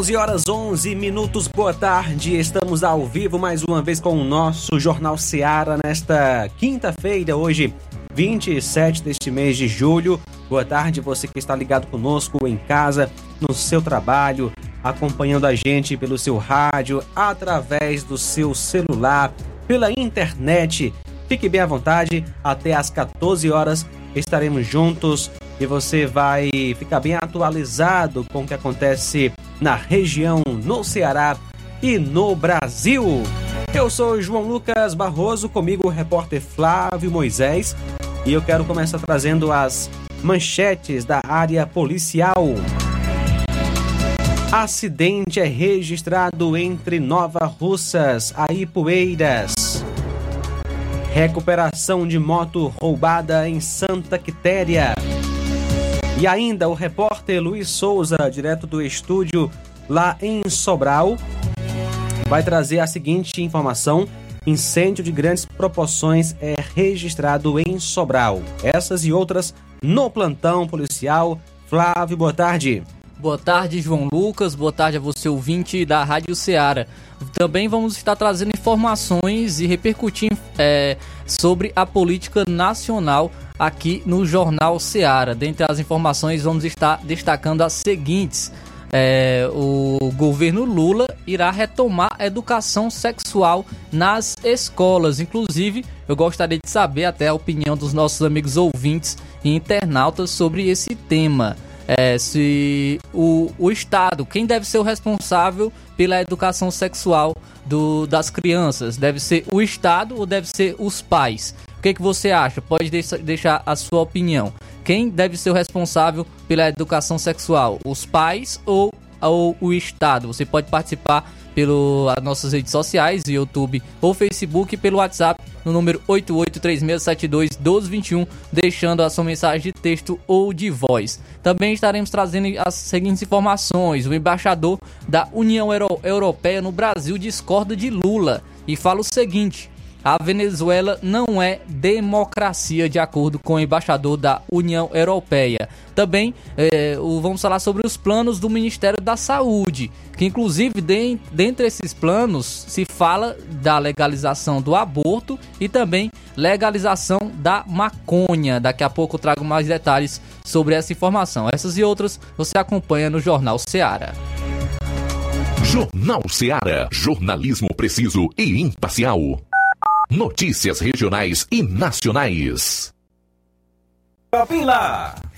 12 horas 11 minutos, boa tarde. Estamos ao vivo mais uma vez com o nosso Jornal Seara nesta quinta-feira, hoje, 27 deste mês de julho. Boa tarde, você que está ligado conosco em casa, no seu trabalho, acompanhando a gente pelo seu rádio, através do seu celular, pela internet. Fique bem à vontade, até às 14 horas estaremos juntos e você vai ficar bem atualizado com o que acontece na região, no Ceará e no Brasil. Eu sou João Lucas Barroso, comigo o repórter Flávio Moisés, e eu quero começar trazendo as manchetes da área policial. Acidente é registrado entre Nova Russas a Ipueiras. Recuperação de moto roubada em Santa Quitéria. E ainda o repórter Luiz Souza, direto do estúdio lá em Sobral, vai trazer a seguinte informação: incêndio de grandes proporções é registrado em Sobral. Essas e outras no plantão policial. Flávio, boa tarde. Boa tarde, João Lucas. Boa tarde a você, ouvinte da Rádio Ceará. Também vamos estar trazendo informações e repercutindo é, sobre a política nacional aqui no Jornal Seara. Dentre as informações, vamos estar destacando as seguintes. É, o governo Lula irá retomar a educação sexual nas escolas. Inclusive, eu gostaria de saber até a opinião dos nossos amigos ouvintes e internautas sobre esse tema. É, se o, o Estado, quem deve ser o responsável pela educação sexual do, das crianças? Deve ser o Estado ou deve ser os pais? O que, que você acha? Pode deixar a sua opinião. Quem deve ser o responsável pela educação sexual? Os pais ou, ou o Estado? Você pode participar pelas nossas redes sociais, YouTube ou Facebook, pelo WhatsApp no número 8836721221, deixando a sua mensagem de texto ou de voz. Também estaremos trazendo as seguintes informações: o embaixador da União Euro Europeia no Brasil discorda de Lula e fala o seguinte a Venezuela não é democracia, de acordo com o embaixador da União Europeia. Também é, vamos falar sobre os planos do Ministério da Saúde, que inclusive de, dentre esses planos se fala da legalização do aborto e também legalização da maconha. Daqui a pouco eu trago mais detalhes sobre essa informação. Essas e outras você acompanha no Jornal Seara. Jornal Seara. Jornalismo preciso e imparcial. Notícias regionais e nacionais. Lá.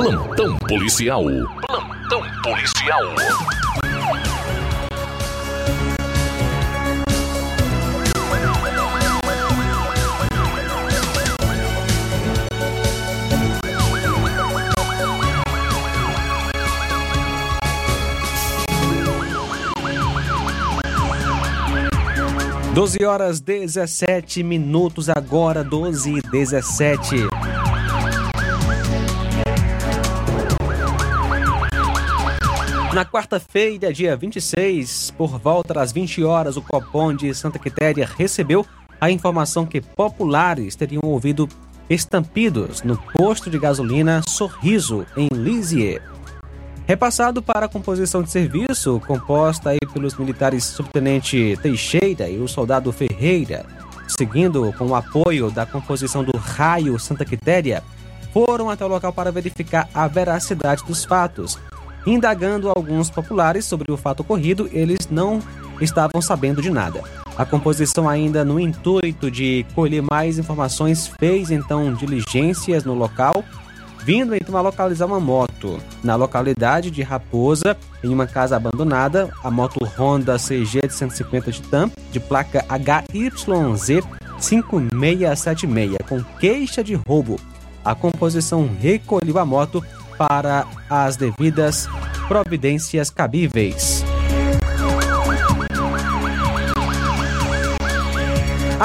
Plantão policial. Plantão policial. Doze horas 17 minutos agora, 12 e 17. Na quarta-feira, dia 26, por volta das 20 horas, o Copom de Santa Quitéria recebeu a informação que populares teriam ouvido estampidos no posto de gasolina Sorriso, em Lisieux. Repassado para a composição de serviço, composta aí pelos militares subtenente Teixeira e o soldado Ferreira, seguindo com o apoio da composição do Raio Santa Quitéria, foram até o local para verificar a veracidade dos fatos. Indagando alguns populares sobre o fato ocorrido, eles não estavam sabendo de nada. A composição, ainda no intuito de colher mais informações, fez então diligências no local, vindo então a localizar uma moto. Na localidade de Raposa, em uma casa abandonada, a moto Honda CG de 150 Titan, de placa HYZ 5676, com queixa de roubo. A composição recolheu a moto para as devidas providências cabíveis.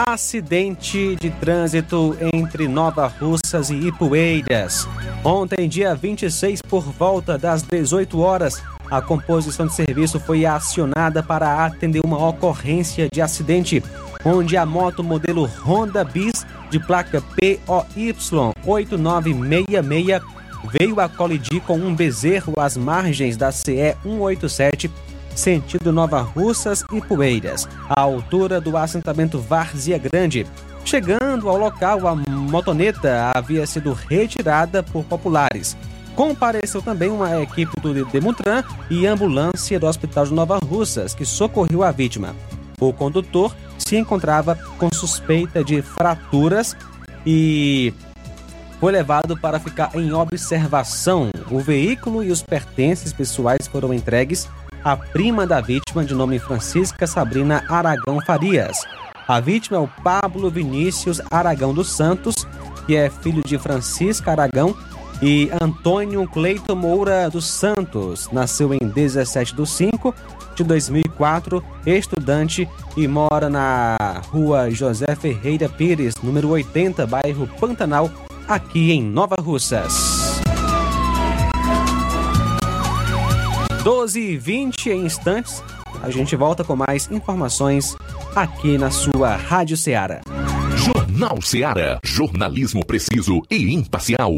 Acidente de trânsito entre Nova Russas e Ipueiras. Ontem, dia 26, por volta das 18 horas, a composição de serviço foi acionada para atender uma ocorrência de acidente, onde a moto modelo Honda Bis de placa POY 8966 veio a colidir com um bezerro às margens da CE 187, sentido Nova Russas e Poeiras, à altura do assentamento Várzea Grande. Chegando ao local, a motoneta havia sido retirada por populares. Compareceu também uma equipe do Demutran e ambulância do Hospital de Nova Russas, que socorreu a vítima. O condutor se encontrava com suspeita de fraturas e foi levado para ficar em observação. O veículo e os pertences pessoais foram entregues à prima da vítima, de nome Francisca Sabrina Aragão Farias. A vítima é o Pablo Vinícius Aragão dos Santos, que é filho de Francisca Aragão e Antônio Cleito Moura dos Santos. Nasceu em 17 de 5 de 2004, estudante e mora na rua José Ferreira Pires, número 80, bairro Pantanal, aqui em Nova Russas. 12 e 20 em instantes, a gente volta com mais informações aqui na sua Rádio Ceará. Jornal Ceará, jornalismo preciso e imparcial.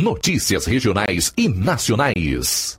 Notícias regionais e nacionais.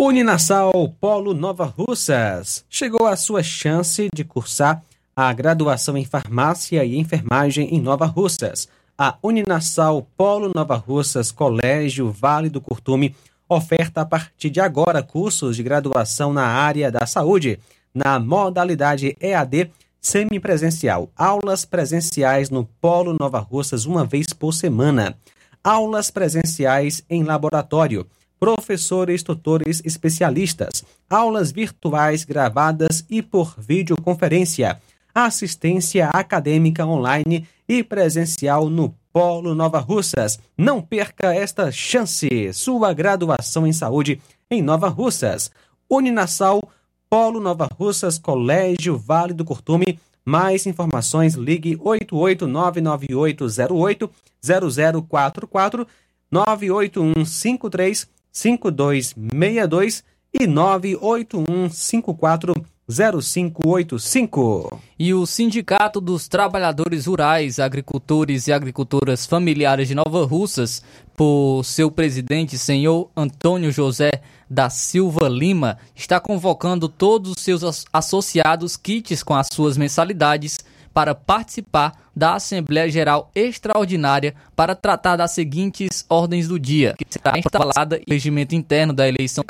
Uninasal Polo Nova Russas. Chegou a sua chance de cursar a graduação em farmácia e enfermagem em Nova Russas. A Uninasal Polo Nova Russas Colégio Vale do Curtume oferta a partir de agora cursos de graduação na área da saúde, na modalidade EAD semipresencial. Aulas presenciais no Polo Nova Russas uma vez por semana. Aulas presenciais em laboratório professores, tutores especialistas, aulas virtuais gravadas e por videoconferência, assistência acadêmica online e presencial no Polo Nova Russas. Não perca esta chance! Sua graduação em saúde em Nova Russas. Uninasal, Polo Nova Russas, Colégio Vale do Curtume. Mais informações, ligue 8899808 0044 98153 5262 e 981540585. E o Sindicato dos Trabalhadores Rurais, Agricultores e Agricultoras Familiares de Nova Russas, por seu presidente, senhor Antônio José da Silva Lima, está convocando todos os seus associados kits com as suas mensalidades para participar da Assembleia Geral Extraordinária para tratar das seguintes ordens do dia, que será instalada em regimento interno da eleição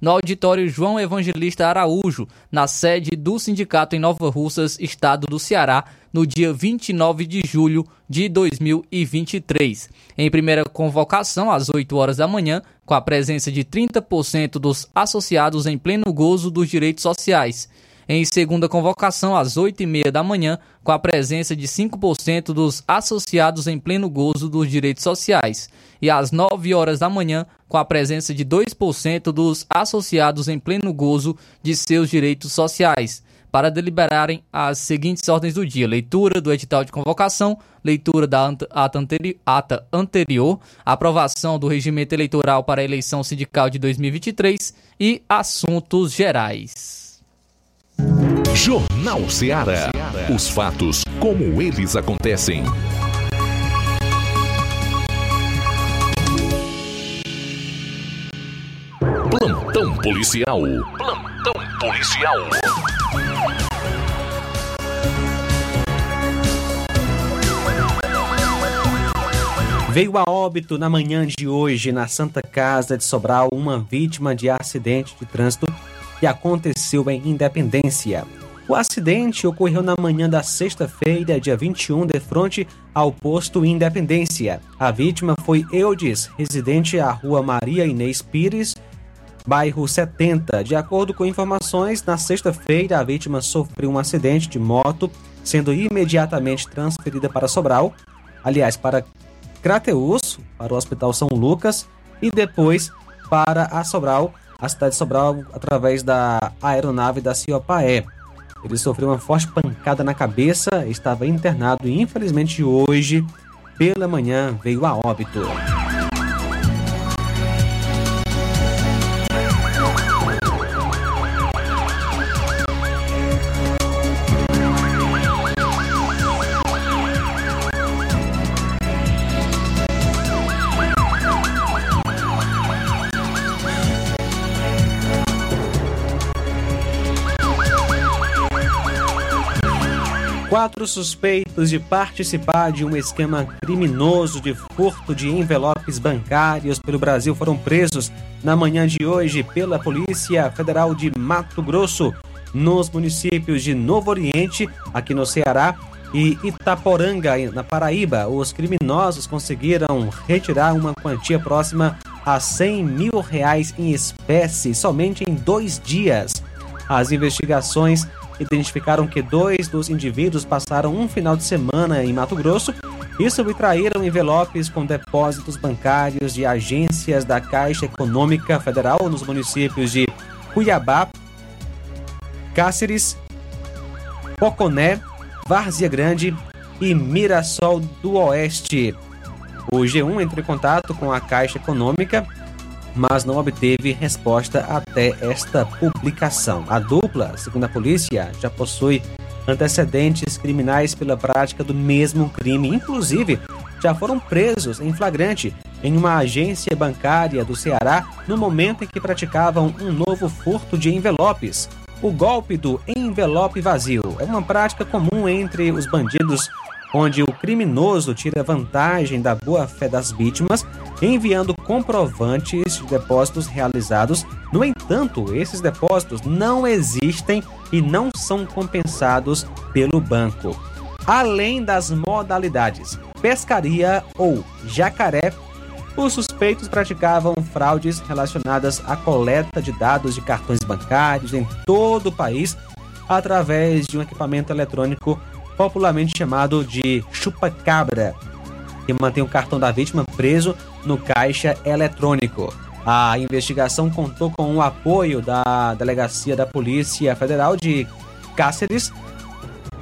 no auditório João Evangelista Araújo, na sede do sindicato em Nova Russas, estado do Ceará, no dia 29 de julho de 2023. Em primeira convocação, às 8 horas da manhã, com a presença de 30% dos associados em pleno gozo dos direitos sociais em segunda convocação às 8h30 da manhã, com a presença de 5% dos associados em pleno gozo dos direitos sociais, e às 9 horas da manhã, com a presença de 2% dos associados em pleno gozo de seus direitos sociais. Para deliberarem as seguintes ordens do dia: leitura do edital de convocação, leitura da ata, ata anterior, aprovação do regimento eleitoral para a eleição sindical de 2023 e assuntos gerais. Jornal Ceará. Os fatos como eles acontecem. Plantão policial. Plantão policial. Veio a óbito na manhã de hoje, na Santa Casa de Sobral, uma vítima de acidente de trânsito que aconteceu em Independência. O acidente ocorreu na manhã da sexta-feira, dia 21, de frente ao posto Independência. A vítima foi Eudes, residente à rua Maria Inês Pires, bairro 70. De acordo com informações, na sexta-feira a vítima sofreu um acidente de moto, sendo imediatamente transferida para Sobral, aliás, para Crateus, para o Hospital São Lucas, e depois para a Sobral, a cidade de Sobral, através da aeronave da Ciopaé. Ele sofreu uma forte pancada na cabeça, estava internado e infelizmente hoje, pela manhã, veio a óbito. Quatro suspeitos de participar de um esquema criminoso de furto de envelopes bancários pelo Brasil foram presos na manhã de hoje pela Polícia Federal de Mato Grosso, nos municípios de Novo Oriente, aqui no Ceará, e Itaporanga, na Paraíba. Os criminosos conseguiram retirar uma quantia próxima a 100 mil reais em espécie somente em dois dias. As investigações identificaram que dois dos indivíduos passaram um final de semana em Mato Grosso e subtraíram envelopes com depósitos bancários de agências da Caixa Econômica Federal nos municípios de Cuiabá, Cáceres, Poconé, Várzea Grande e Mirassol do Oeste. O G1 entrou em contato com a Caixa Econômica mas não obteve resposta até esta publicação. A dupla, segundo a polícia, já possui antecedentes criminais pela prática do mesmo crime, inclusive já foram presos em flagrante em uma agência bancária do Ceará no momento em que praticavam um novo furto de envelopes. O golpe do envelope vazio é uma prática comum entre os bandidos onde o criminoso tira vantagem da boa-fé das vítimas, enviando comprovantes de depósitos realizados. No entanto, esses depósitos não existem e não são compensados pelo banco. Além das modalidades pescaria ou jacaré, os suspeitos praticavam fraudes relacionadas à coleta de dados de cartões bancários em todo o país através de um equipamento eletrônico popularmente chamado de chupa-cabra, que mantém o cartão da vítima preso no caixa eletrônico. A investigação contou com o apoio da Delegacia da Polícia Federal de Cáceres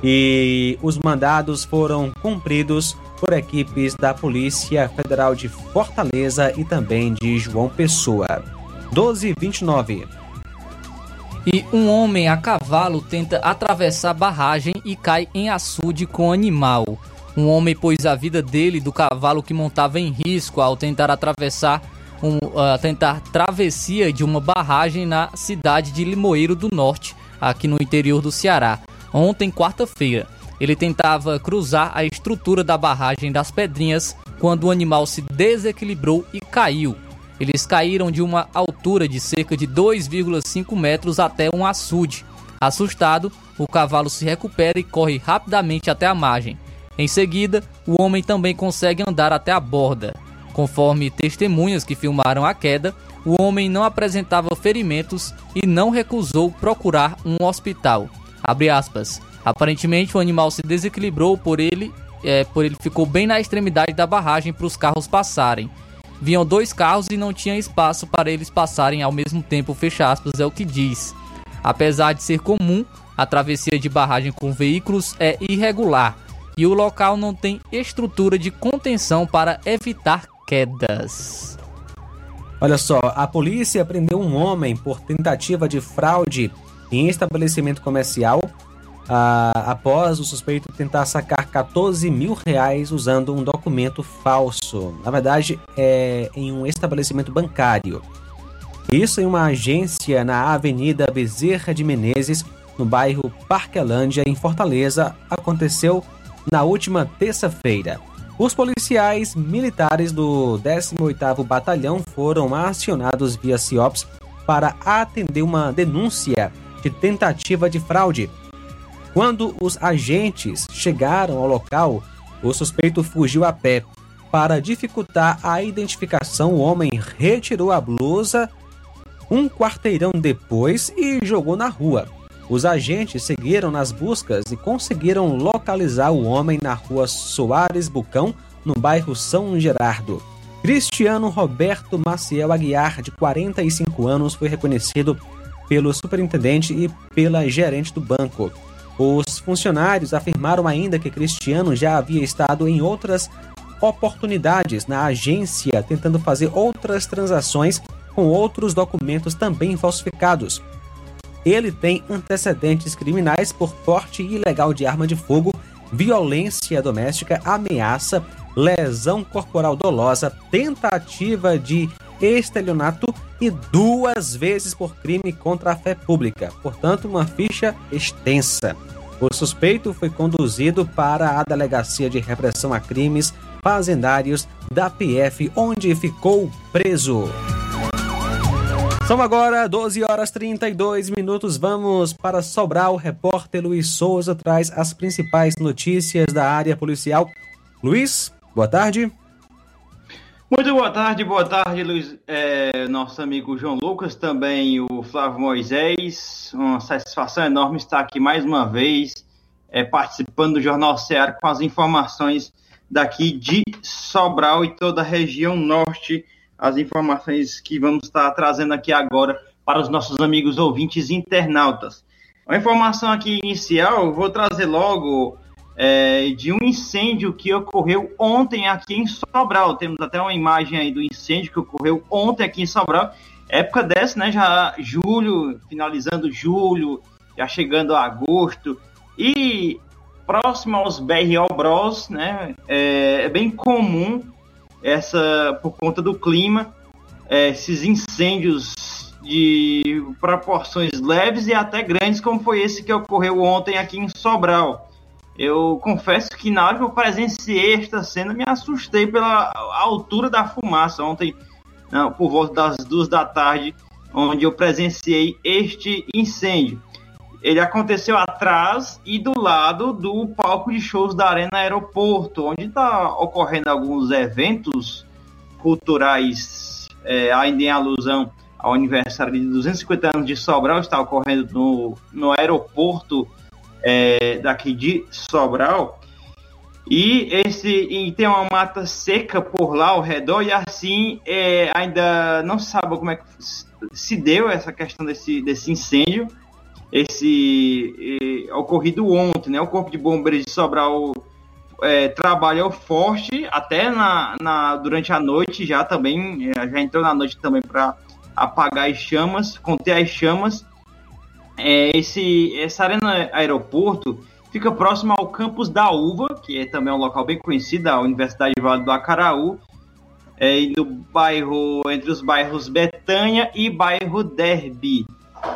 e os mandados foram cumpridos por equipes da Polícia Federal de Fortaleza e também de João Pessoa. 1229. E um homem a cavalo tenta atravessar barragem e cai em açude com animal. Um homem pôs a vida dele do cavalo que montava em risco ao tentar atravessar um, uh, tentar travessia de uma barragem na cidade de Limoeiro do Norte, aqui no interior do Ceará. Ontem, quarta-feira, ele tentava cruzar a estrutura da barragem das Pedrinhas quando o animal se desequilibrou e caiu. Eles caíram de uma altura de cerca de 2,5 metros até um açude. Assustado, o cavalo se recupera e corre rapidamente até a margem. Em seguida, o homem também consegue andar até a borda. Conforme testemunhas que filmaram a queda, o homem não apresentava ferimentos e não recusou procurar um hospital. Aparentemente, o animal se desequilibrou por ele, é, por ele ficou bem na extremidade da barragem para os carros passarem. Vinham dois carros e não tinha espaço para eles passarem ao mesmo tempo, fecha aspas, é o que diz. Apesar de ser comum, a travessia de barragem com veículos é irregular e o local não tem estrutura de contenção para evitar quedas. Olha só, a polícia prendeu um homem por tentativa de fraude em estabelecimento comercial ah, após o suspeito tentar sacar 14 mil reais usando um documento falso. Na verdade, é em um estabelecimento bancário. Isso em uma agência na Avenida Bezerra de Menezes, no bairro Parquelândia, em Fortaleza, aconteceu na última terça-feira. Os policiais militares do 18º Batalhão foram acionados via CIOPS para atender uma denúncia de tentativa de fraude. Quando os agentes chegaram ao local, o suspeito fugiu a pé. Para dificultar a identificação, o homem retirou a blusa um quarteirão depois e jogou na rua. Os agentes seguiram nas buscas e conseguiram localizar o homem na rua Soares Bucão, no bairro São Gerardo. Cristiano Roberto Maciel Aguiar, de 45 anos, foi reconhecido pelo superintendente e pela gerente do banco. Os funcionários afirmaram ainda que Cristiano já havia estado em outras oportunidades na agência tentando fazer outras transações com outros documentos também falsificados. Ele tem antecedentes criminais por porte ilegal de arma de fogo, violência doméstica, ameaça, lesão corporal dolosa, tentativa de estelionato e duas vezes por crime contra a fé pública. Portanto, uma ficha extensa. O suspeito foi conduzido para a Delegacia de Repressão a Crimes Fazendários da PF, onde ficou preso. São agora 12 horas 32 minutos. Vamos para Sobral. O repórter Luiz Souza traz as principais notícias da área policial. Luiz, boa tarde. Muito boa tarde, boa tarde, Luiz, é, nosso amigo João Lucas, também o Flávio Moisés. Uma satisfação enorme estar aqui mais uma vez, é, participando do Jornal Ceará com as informações daqui de Sobral e toda a região norte, as informações que vamos estar trazendo aqui agora para os nossos amigos ouvintes internautas. Uma informação aqui inicial, vou trazer logo é, de um incêndio que ocorreu ontem aqui em Sobral. Temos até uma imagem aí do incêndio que ocorreu ontem aqui em Sobral. Época dessa, né? Já julho, finalizando julho, já chegando a agosto. E próximo aos BRO Bros, né? É, é bem comum essa, por conta do clima, é, esses incêndios de proporções leves e até grandes, como foi esse que ocorreu ontem aqui em Sobral. Eu confesso que na hora que eu presenciei esta cena, me assustei pela altura da fumaça ontem, não, por volta das duas da tarde, onde eu presenciei este incêndio. Ele aconteceu atrás e do lado do palco de shows da Arena Aeroporto, onde está ocorrendo alguns eventos culturais, é, ainda em alusão ao aniversário de 250 anos de Sobral, está ocorrendo no, no aeroporto é, daqui de Sobral. E esse e tem uma mata seca por lá ao redor, e assim é, ainda não sabe como é que se deu essa questão desse, desse incêndio, esse é, ocorrido ontem, né? O Corpo de Bombeiros de Sobral é, trabalhou forte até na, na, durante a noite já também, é, já entrou na noite também para apagar as chamas, conter as chamas é, esse, essa arena aeroporto fica próximo ao campus da Uva, que é também um local bem conhecido, a Universidade Vale do Acaraú, é, no bairro, entre os bairros Betânia e bairro Derby.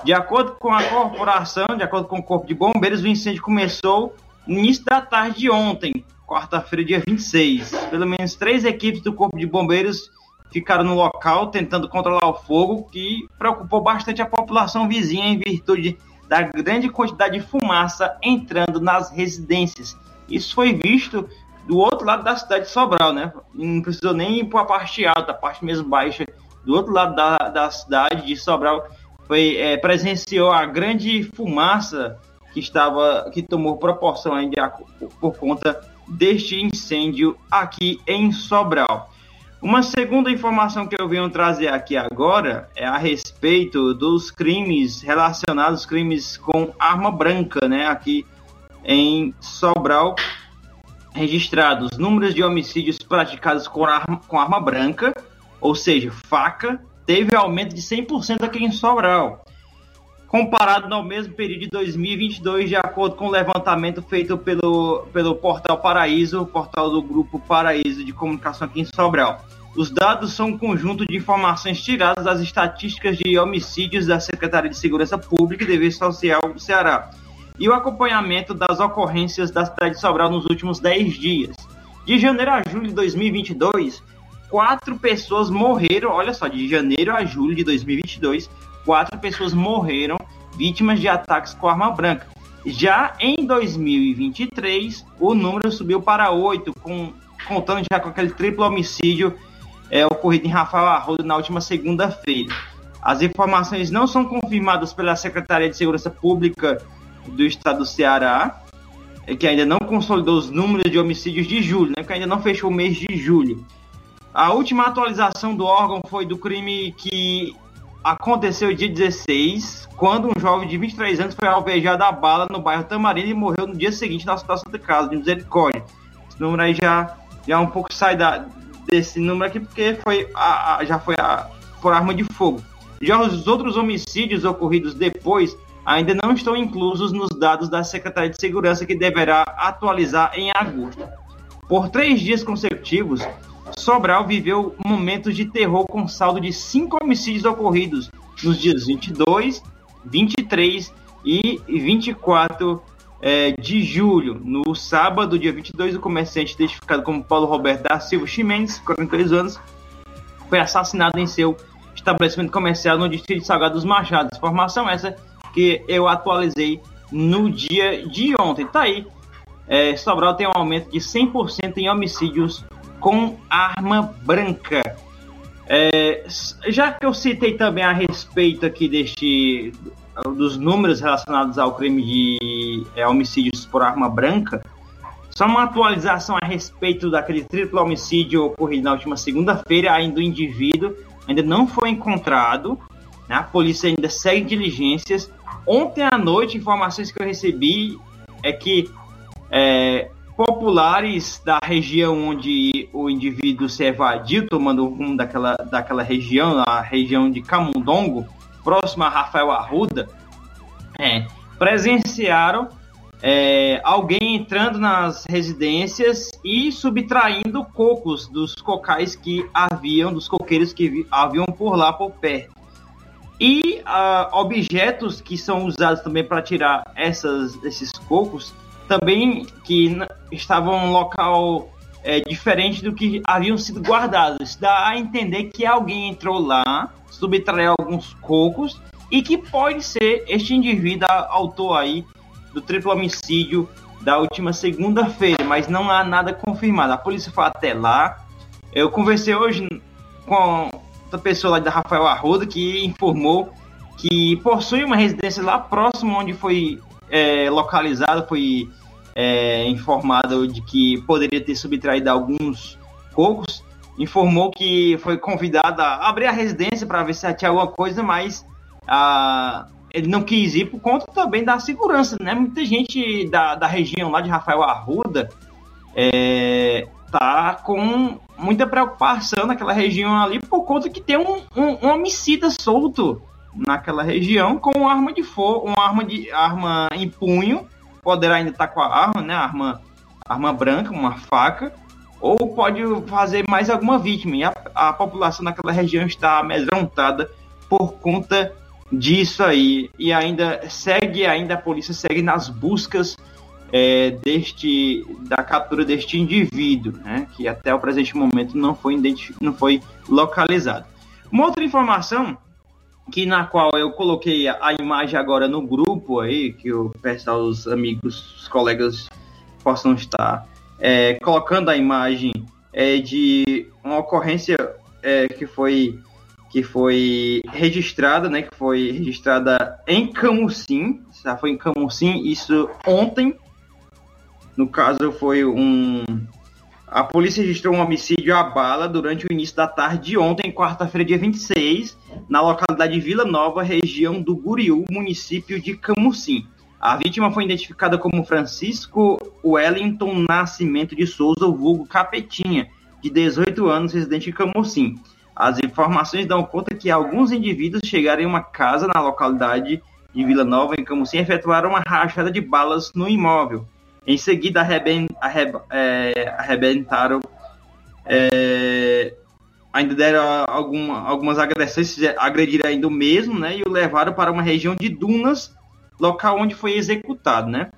De acordo com a corporação, de acordo com o Corpo de Bombeiros, o incêndio começou no início da tarde de ontem, quarta-feira, dia 26. Pelo menos três equipes do Corpo de Bombeiros ficaram no local tentando controlar o fogo, que preocupou bastante a população vizinha em virtude da grande quantidade de fumaça entrando nas residências. Isso foi visto do outro lado da cidade de Sobral, né? Não precisou nem ir para a parte alta, a parte mesmo baixa. Do outro lado da, da cidade de Sobral, foi, é, presenciou a grande fumaça que estava que tomou proporção ainda por conta deste incêndio aqui em Sobral. Uma segunda informação que eu venho trazer aqui agora é a respeito dos crimes relacionados, crimes com arma branca, né? Aqui em Sobral, registrados números de homicídios praticados com arma, com arma branca, ou seja, faca, teve aumento de 100% aqui em Sobral. Comparado no mesmo período de 2022, de acordo com o levantamento feito pelo, pelo Portal Paraíso, portal do Grupo Paraíso de Comunicação aqui em Sobral. Os dados são um conjunto de informações tiradas das estatísticas de homicídios da Secretaria de Segurança Pública e Dever Social do Ceará e o acompanhamento das ocorrências da cidade de Sobral nos últimos 10 dias. De janeiro a julho de 2022, quatro pessoas morreram. Olha só, de janeiro a julho de 2022, quatro pessoas morreram vítimas de ataques com arma branca. Já em 2023, o número subiu para oito, com, contando já com aquele triplo homicídio é, ocorrido em Rafael Arrodo na última segunda-feira. As informações não são confirmadas pela Secretaria de Segurança Pública do Estado do Ceará, é, que ainda não consolidou os números de homicídios de julho, né, que ainda não fechou o mês de julho. A última atualização do órgão foi do crime que aconteceu dia 16, quando um jovem de 23 anos foi alvejado a bala no bairro Tamarindo e morreu no dia seguinte na situação de casa, de misericórdia. Esse número aí já, já um pouco sai da, desse número aqui, porque foi a, a, já foi a, por arma de fogo. Já os outros homicídios ocorridos depois ainda não estão inclusos nos dados da Secretaria de Segurança, que deverá atualizar em agosto. Por três dias consecutivos, Sobral viveu momentos de terror com saldo de cinco homicídios ocorridos nos dias 22, 23 e 24 é, de julho. No sábado, dia 22, o comerciante identificado como Paulo Roberto da Silva Chimenez, 42 anos, foi assassinado em seu estabelecimento comercial no distrito de Salgado dos Machados. Informação essa que eu atualizei no dia de ontem. Tá aí. É, Sobral tem um aumento de 100% em homicídios com arma branca. É, já que eu citei também a respeito aqui deste dos números relacionados ao crime de é, homicídios por arma branca, só uma atualização a respeito daquele triplo homicídio ocorrido na última segunda-feira, ainda o indivíduo ainda não foi encontrado, né? a polícia ainda segue diligências. Ontem à noite, informações que eu recebi é que é, populares da região onde o indivíduo se evadiu, tomando rumo daquela, daquela região, a região de Camundongo, próxima a Rafael Arruda, é, presenciaram é, alguém entrando nas residências e subtraindo cocos dos cocais que haviam, dos coqueiros que haviam por lá por perto. E uh, objetos que são usados também para tirar essas, esses cocos também que estavam em um local é, diferente do que haviam sido guardados. Dá a entender que alguém entrou lá, subtraiu alguns cocos e que pode ser este indivíduo autor aí do triplo homicídio da última segunda-feira, mas não há nada confirmado. A polícia foi até lá. Eu conversei hoje com outra pessoa lá da Rafael Arruda que informou que possui uma residência lá próximo onde foi é, localizado, foi é, informado de que poderia ter subtraído alguns cocos, informou que foi convidado a abrir a residência para ver se tinha alguma coisa, mas ah, ele não quis ir por conta também da segurança, né? Muita gente da, da região lá de Rafael Arruda é, tá com muita preocupação naquela região ali por conta que tem um, um, um homicida solto naquela região com arma de fogo, uma arma de arma em punho poderá ainda estar com a arma, né? Arma, arma branca, uma faca, ou pode fazer mais alguma vítima. E a, a população naquela região está amedrontada por conta disso aí. E ainda segue, ainda a polícia segue nas buscas é, deste da captura deste indivíduo, né? Que até o presente momento não foi não foi localizado. Uma outra informação que na qual eu coloquei a imagem agora no grupo aí, que o pessoal, os amigos, os colegas possam estar é, colocando a imagem é, de uma ocorrência é, que foi que foi registrada, né, que foi registrada em Camusim, já foi em Camusim, isso ontem, no caso foi um a polícia registrou um homicídio à bala durante o início da tarde de ontem, quarta-feira, dia 26, na localidade de Vila Nova, região do Guriú, município de Camusim. A vítima foi identificada como Francisco Wellington Nascimento de Souza, vulgo Capetinha, de 18 anos, residente em Camusim. As informações dão conta que alguns indivíduos chegaram em uma casa na localidade de Vila Nova, em Camusim, e efetuaram uma rachada de balas no imóvel. Em seguida, é, arrebentaram. É, ainda deram alguma, algumas agressões, agrediram ainda o mesmo, né? E o levaram para uma região de dunas, local onde foi executado, né?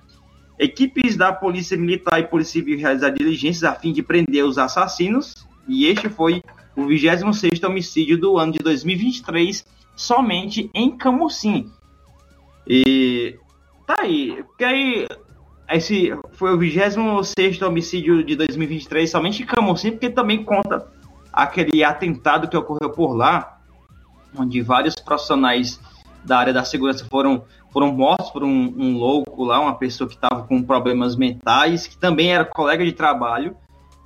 Equipes da Polícia Militar e Polícia Civil realizaram diligências a fim de prender os assassinos, e este foi o 26º homicídio do ano de 2023, somente em Camusim. E tá aí, porque aí esse foi o 26 homicídio de 2023 somente em Camocim, porque também conta aquele atentado que ocorreu por lá, onde vários profissionais da área da segurança foram, foram mortos por um, um louco lá, uma pessoa que estava com problemas mentais, que também era colega de trabalho,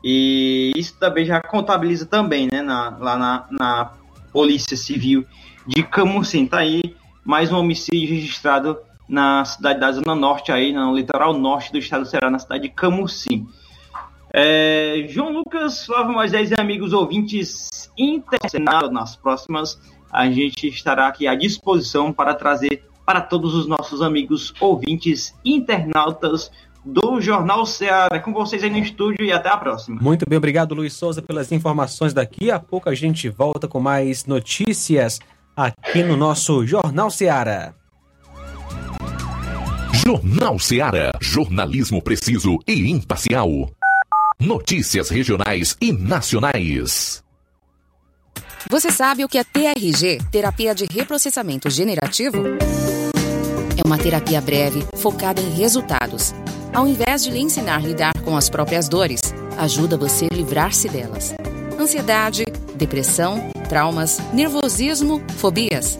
e isso também já contabiliza também, né, na, lá na, na Polícia Civil de Camusim. Tá aí mais um homicídio registrado na cidade da Zona Norte, aí, no litoral norte do estado do Ceará, na cidade de Camusim. É, João Lucas, Flávio Moisés e amigos ouvintes internacionais, nas próximas, a gente estará aqui à disposição para trazer para todos os nossos amigos ouvintes internautas do Jornal Ceará. É com vocês aí no estúdio e até a próxima. Muito bem, obrigado Luiz Souza pelas informações daqui. A pouco a gente volta com mais notícias aqui no nosso Jornal Ceará. Jornal Ceará. Jornalismo preciso e imparcial. Notícias regionais e nacionais. Você sabe o que é TRG, terapia de reprocessamento generativo? É uma terapia breve, focada em resultados. Ao invés de lhe ensinar a lidar com as próprias dores, ajuda você a livrar-se delas. Ansiedade, depressão, traumas, nervosismo, fobias.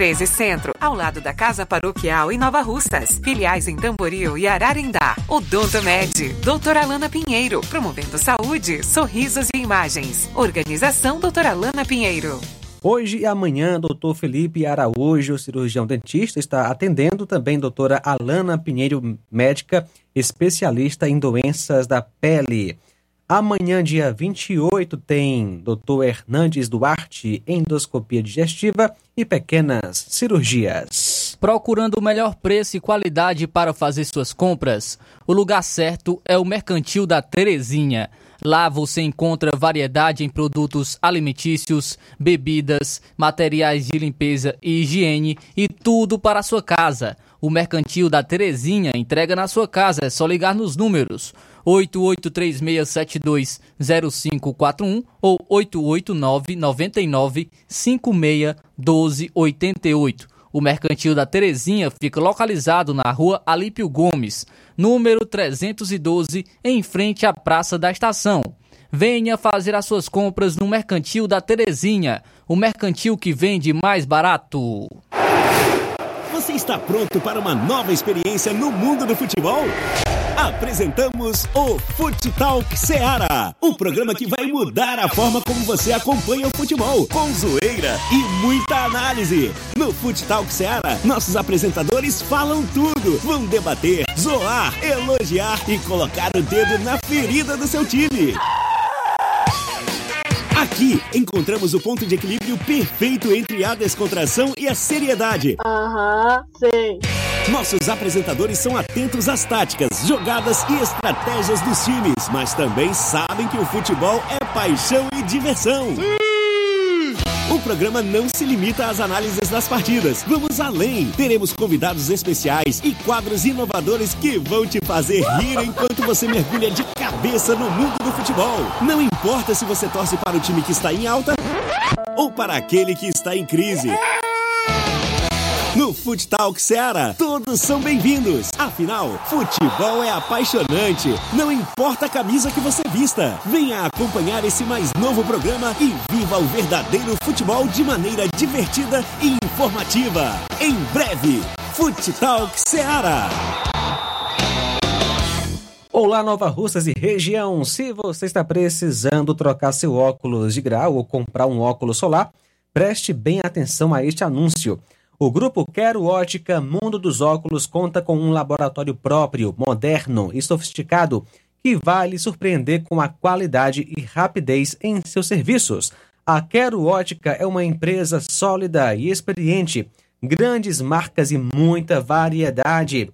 1213 Centro, ao lado da Casa Paroquial em Nova Russas. Filiais em Tamboril e Ararindá. Odonto Med, doutora Alana Pinheiro, promovendo saúde, sorrisos e imagens. Organização doutora Alana Pinheiro. Hoje e amanhã, doutor Felipe Araújo, cirurgião dentista, está atendendo também doutora Alana Pinheiro, médica especialista em doenças da pele. Amanhã, dia 28, tem doutor Hernandes Duarte, endoscopia digestiva e pequenas cirurgias. Procurando o melhor preço e qualidade para fazer suas compras? O lugar certo é o Mercantil da Terezinha. Lá você encontra variedade em produtos alimentícios, bebidas, materiais de limpeza e higiene e tudo para a sua casa. O Mercantil da Terezinha entrega na sua casa, é só ligar nos números 8836720541 ou 88999561288. O Mercantil da Terezinha fica localizado na rua Alípio Gomes, número 312, em frente à Praça da Estação. Venha fazer as suas compras no Mercantil da Terezinha, o mercantil que vende mais barato. Você está pronto para uma nova experiência no mundo do futebol? Apresentamos o Fute Talk Seara, o programa que vai mudar a forma como você acompanha o futebol, com zoeira e muita análise. No Fute Talk Seara, nossos apresentadores falam tudo, vão debater, zoar, elogiar e colocar o dedo na ferida do seu time. Aqui encontramos o ponto de equilíbrio perfeito entre a descontração e a seriedade. Aham, sei. Nossos apresentadores são atentos às táticas, jogadas e estratégias dos times, mas também sabem que o futebol é paixão e diversão. O programa não se limita às análises das partidas. Vamos além. Teremos convidados especiais e quadros inovadores que vão te fazer rir enquanto você mergulha de cabeça no mundo do futebol. Não importa se você torce para o time que está em alta ou para aquele que está em crise. No Foot Talk Ceará, todos são bem-vindos. Afinal, futebol é apaixonante. Não importa a camisa que você vista. Venha acompanhar esse mais novo programa e viva o verdadeiro futebol de maneira divertida e informativa. Em breve, Foot Talk Ceará. Olá, Nova Russas e região. Se você está precisando trocar seu óculos de grau ou comprar um óculos solar, preste bem atenção a este anúncio. O grupo Quero Ótica Mundo dos Óculos conta com um laboratório próprio, moderno e sofisticado que vai lhe surpreender com a qualidade e rapidez em seus serviços. A Quero Ótica é uma empresa sólida e experiente, grandes marcas e muita variedade.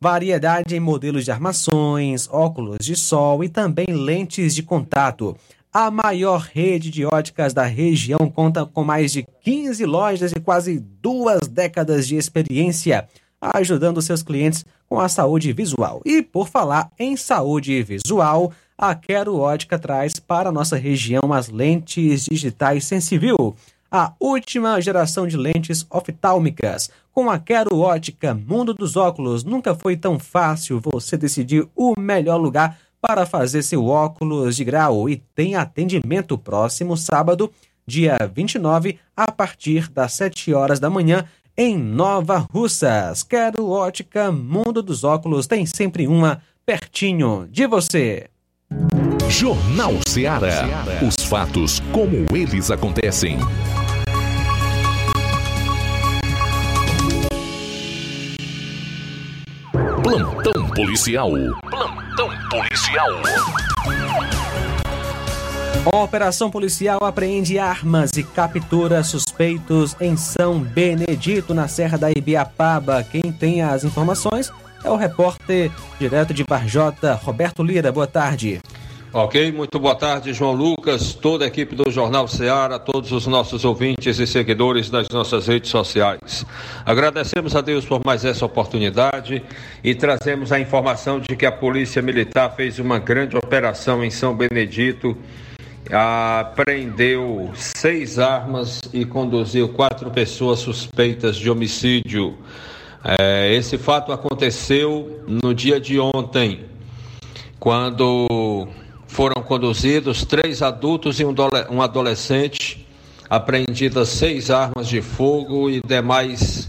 Variedade em modelos de armações, óculos de sol e também lentes de contato. A maior rede de óticas da região conta com mais de 15 lojas e quase duas décadas de experiência, ajudando seus clientes com a saúde visual. E por falar em saúde visual, a Quero Ótica traz para nossa região as lentes digitais Sensivil, a última geração de lentes oftálmicas. Com a Quero Ótica Mundo dos Óculos, nunca foi tão fácil você decidir o melhor lugar para fazer seu óculos de grau e tem atendimento próximo sábado, dia 29, a partir das 7 horas da manhã, em Nova Russas. Quero ótica Mundo dos Óculos, tem sempre uma pertinho de você. Jornal Ceará. Os fatos como eles acontecem. Plantão policial. Plantão policial. Operação policial apreende armas e captura suspeitos em São Benedito, na Serra da Ibiapaba. Quem tem as informações é o repórter direto de Barjota, Roberto Lira. Boa tarde. Ok, muito boa tarde, João Lucas, toda a equipe do Jornal Ceará, todos os nossos ouvintes e seguidores das nossas redes sociais. Agradecemos a Deus por mais essa oportunidade e trazemos a informação de que a Polícia Militar fez uma grande operação em São Benedito, apreendeu seis armas e conduziu quatro pessoas suspeitas de homicídio. É, esse fato aconteceu no dia de ontem, quando foram conduzidos três adultos e um adolescente, apreendidas seis armas de fogo e demais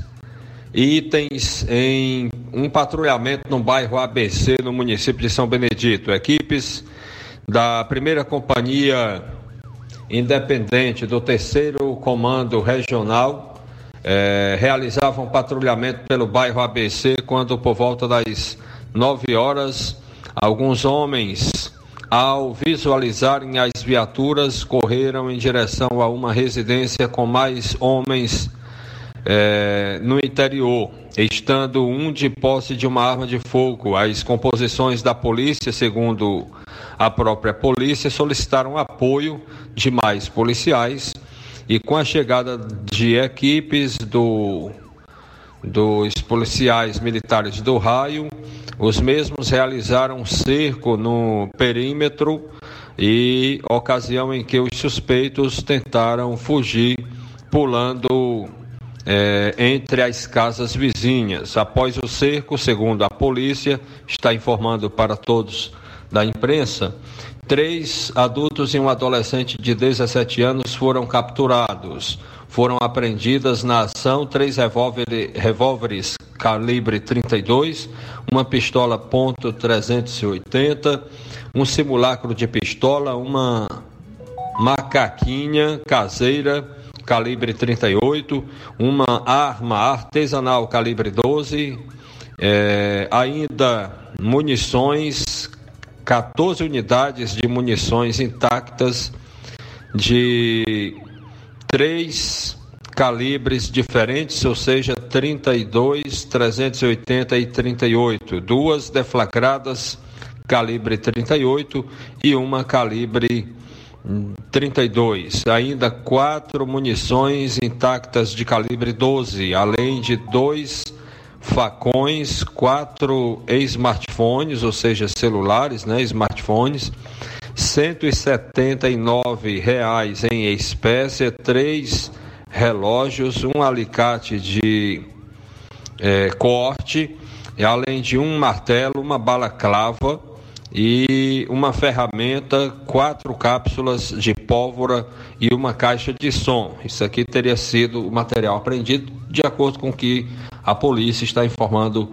itens em um patrulhamento no bairro ABC, no município de São Benedito. Equipes da primeira companhia independente do terceiro comando regional eh, realizavam patrulhamento pelo bairro ABC quando, por volta das nove horas, alguns homens ao visualizarem as viaturas, correram em direção a uma residência com mais homens é, no interior, estando um de posse de uma arma de fogo. As composições da polícia, segundo a própria polícia, solicitaram apoio de mais policiais e com a chegada de equipes do, dos policiais militares do raio, os mesmos realizaram um cerco no perímetro e ocasião em que os suspeitos tentaram fugir pulando é, entre as casas vizinhas. Após o cerco, segundo a polícia, está informando para todos da imprensa, três adultos e um adolescente de 17 anos foram capturados. Foram apreendidas na ação três revólver- revólveres calibre 32, uma pistola ponto .380, um simulacro de pistola, uma macaquinha caseira calibre 38, uma arma artesanal calibre 12, é, ainda munições, 14 unidades de munições intactas de três calibres diferentes, ou seja, 32, 380 e 38, duas deflagradas calibre 38 e uma calibre 32. Ainda quatro munições intactas de calibre 12, além de dois facões, quatro smartphones, ou seja, celulares, né, smartphones, 179 reais em espécie, três relógios, um alicate de eh, corte, além de um martelo, uma balaclava e uma ferramenta, quatro cápsulas de pólvora e uma caixa de som. Isso aqui teria sido o material apreendido, de acordo com o que a polícia está informando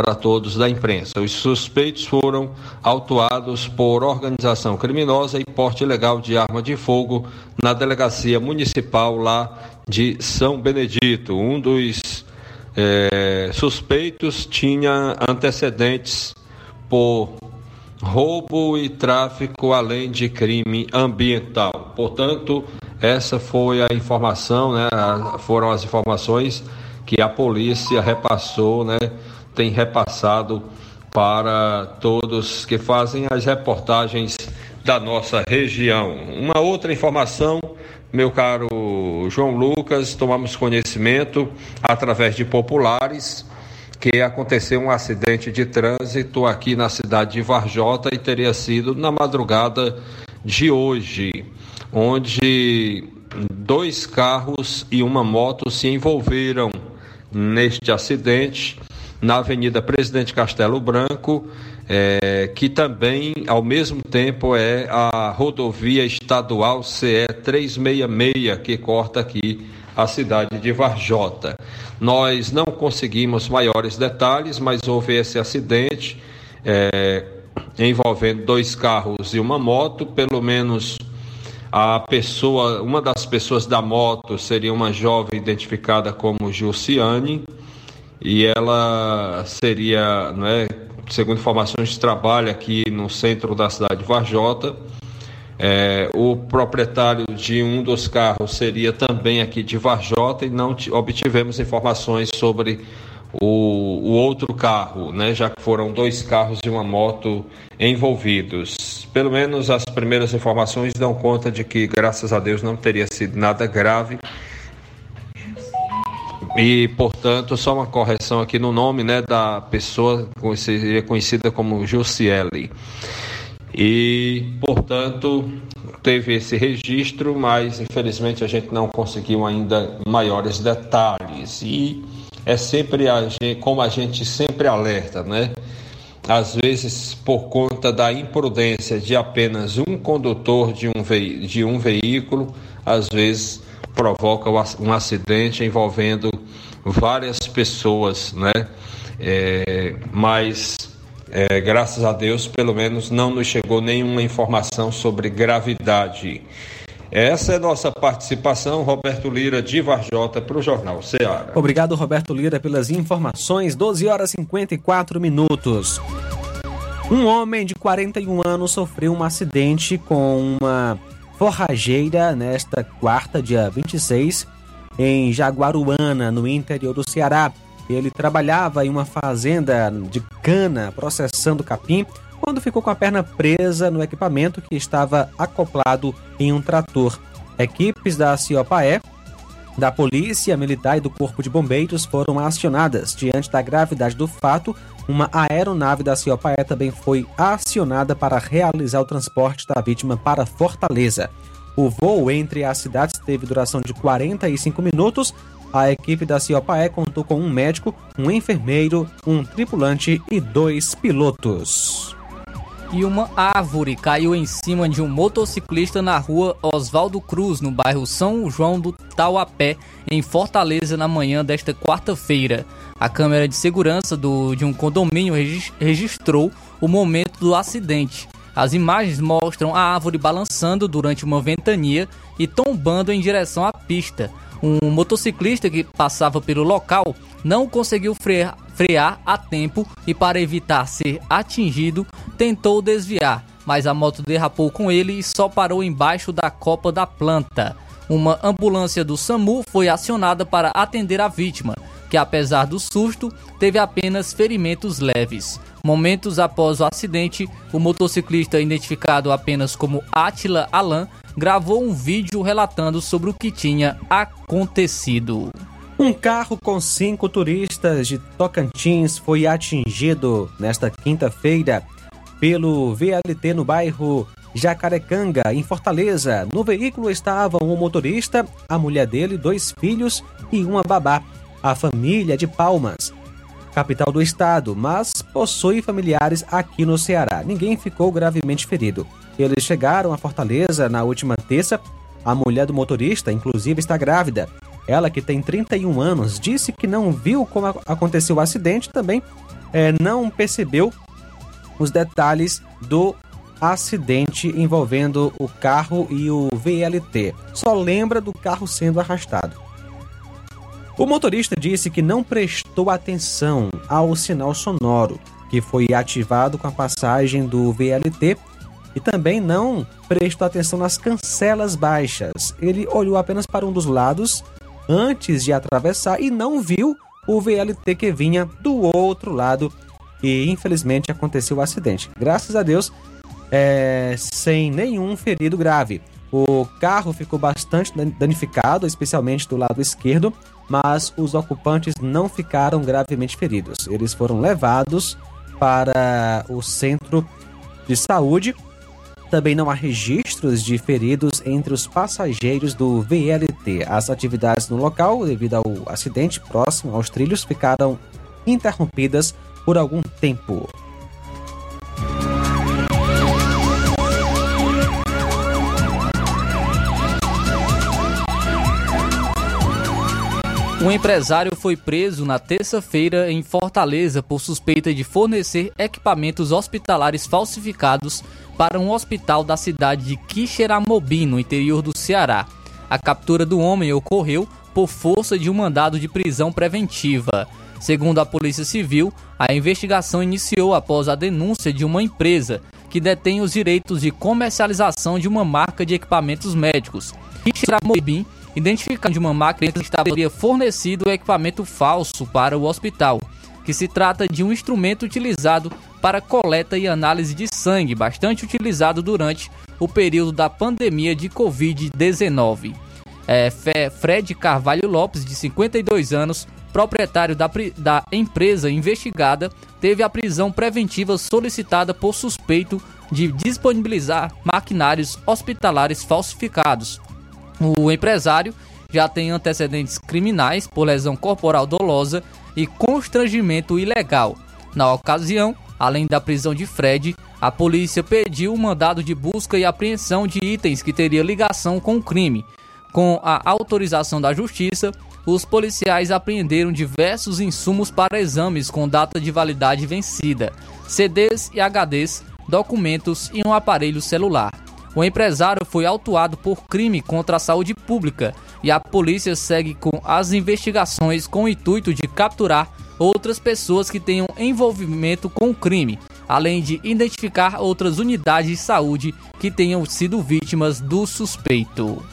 para todos da imprensa. Os suspeitos foram autuados por organização criminosa e porte ilegal de arma de fogo na delegacia municipal lá de São Benedito. Um dos eh, suspeitos tinha antecedentes por roubo e tráfico, além de crime ambiental. Portanto, essa foi a informação, né? Foram as informações que a polícia repassou, né? Tem repassado para todos que fazem as reportagens da nossa região. Uma outra informação, meu caro João Lucas, tomamos conhecimento através de populares que aconteceu um acidente de trânsito aqui na cidade de Varjota e teria sido na madrugada de hoje, onde dois carros e uma moto se envolveram neste acidente na Avenida Presidente Castelo Branco, eh, que também, ao mesmo tempo, é a rodovia estadual CE 366, que corta aqui a cidade de Varjota. Nós não conseguimos maiores detalhes, mas houve esse acidente eh, envolvendo dois carros e uma moto, pelo menos a pessoa, uma das pessoas da moto seria uma jovem identificada como Gilciane e ela seria, né, segundo informações de trabalho aqui no centro da cidade de Varjota. É, o proprietário de um dos carros seria também aqui de Varjota e não obtivemos informações sobre o, o, outro carro, né, já que foram dois carros e uma moto envolvidos. Pelo menos as primeiras informações dão conta de que, graças a Deus, não teria sido nada grave. E, portanto, só uma correção aqui no nome né, da pessoa conhecida como Jussiele. E, portanto, teve esse registro, mas infelizmente a gente não conseguiu ainda maiores detalhes. E é sempre a gente, como a gente sempre alerta, né? Às vezes, por conta da imprudência de apenas um condutor de um, ve de um veículo, às vezes provoca um acidente envolvendo várias pessoas, né? É, mas é, graças a Deus, pelo menos não nos chegou nenhuma informação sobre gravidade. Essa é nossa participação, Roberto Lira, de Varjota, para o Jornal Ceará. Obrigado, Roberto Lira, pelas informações. 12 horas e 54 minutos. Um homem de 41 anos sofreu um acidente com uma forrageira nesta quarta, dia 26, em Jaguaruana, no interior do Ceará. Ele trabalhava em uma fazenda de cana processando capim quando ficou com a perna presa no equipamento que estava acoplado em um trator. Equipes da Ciopaé, da Polícia Militar e do Corpo de Bombeiros foram acionadas. Diante da gravidade do fato, uma aeronave da Ciopaé também foi acionada para realizar o transporte da vítima para Fortaleza. O voo entre as cidades teve duração de 45 minutos. A equipe da Ciopaé contou com um médico, um enfermeiro, um tripulante e dois pilotos. E uma árvore caiu em cima de um motociclista na rua Oswaldo Cruz, no bairro São João do Tauapé, em Fortaleza, na manhã desta quarta-feira. A câmera de segurança do, de um condomínio registrou o momento do acidente. As imagens mostram a árvore balançando durante uma ventania e tombando em direção à pista. Um motociclista que passava pelo local não conseguiu frear, frear a tempo e, para evitar ser atingido, tentou desviar, mas a moto derrapou com ele e só parou embaixo da copa da planta. Uma ambulância do SAMU foi acionada para atender a vítima, que apesar do susto, teve apenas ferimentos leves. Momentos após o acidente, o motociclista, identificado apenas como Atila Alan, gravou um vídeo relatando sobre o que tinha acontecido. Um carro com cinco turistas de Tocantins foi atingido nesta quinta-feira pelo VLT no bairro Jacarecanga, em Fortaleza. No veículo estavam um motorista, a mulher dele, dois filhos e uma babá. A família de Palmas, capital do estado, mas possui familiares aqui no Ceará. Ninguém ficou gravemente ferido. Eles chegaram a Fortaleza na última terça. A mulher do motorista, inclusive, está grávida. Ela, que tem 31 anos, disse que não viu como aconteceu o acidente, também é, não percebeu os detalhes do acidente envolvendo o carro e o VLT. Só lembra do carro sendo arrastado. O motorista disse que não prestou atenção ao sinal sonoro que foi ativado com a passagem do VLT e também não prestou atenção nas cancelas baixas. Ele olhou apenas para um dos lados antes de atravessar e não viu o VLT que vinha do outro lado e infelizmente aconteceu o acidente. Graças a Deus, é, sem nenhum ferido grave. O carro ficou bastante danificado, especialmente do lado esquerdo, mas os ocupantes não ficaram gravemente feridos. Eles foram levados para o centro de saúde. Também não há registros de feridos entre os passageiros do VLT. As atividades no local, devido ao acidente próximo aos trilhos, ficaram interrompidas por algum tempo. Um empresário foi preso na terça-feira em Fortaleza por suspeita de fornecer equipamentos hospitalares falsificados para um hospital da cidade de Quixeramobim, no interior do Ceará. A captura do homem ocorreu por força de um mandado de prisão preventiva. Segundo a Polícia Civil, a investigação iniciou após a denúncia de uma empresa que detém os direitos de comercialização de uma marca de equipamentos médicos. Quixeramobim identificando de uma máquina que estaria fornecido equipamento falso para o hospital, que se trata de um instrumento utilizado para coleta e análise de sangue, bastante utilizado durante o período da pandemia de Covid-19. É, Fred Carvalho Lopes, de 52 anos, proprietário da, da empresa investigada, teve a prisão preventiva solicitada por suspeito de disponibilizar maquinários hospitalares falsificados, o empresário já tem antecedentes criminais por lesão corporal dolosa e constrangimento ilegal. Na ocasião, além da prisão de Fred, a polícia pediu um mandado de busca e apreensão de itens que teria ligação com o crime. Com a autorização da justiça, os policiais apreenderam diversos insumos para exames com data de validade vencida, CDs e HDs, documentos e um aparelho celular. O empresário foi autuado por crime contra a saúde pública e a polícia segue com as investigações com o intuito de capturar outras pessoas que tenham envolvimento com o crime, além de identificar outras unidades de saúde que tenham sido vítimas do suspeito.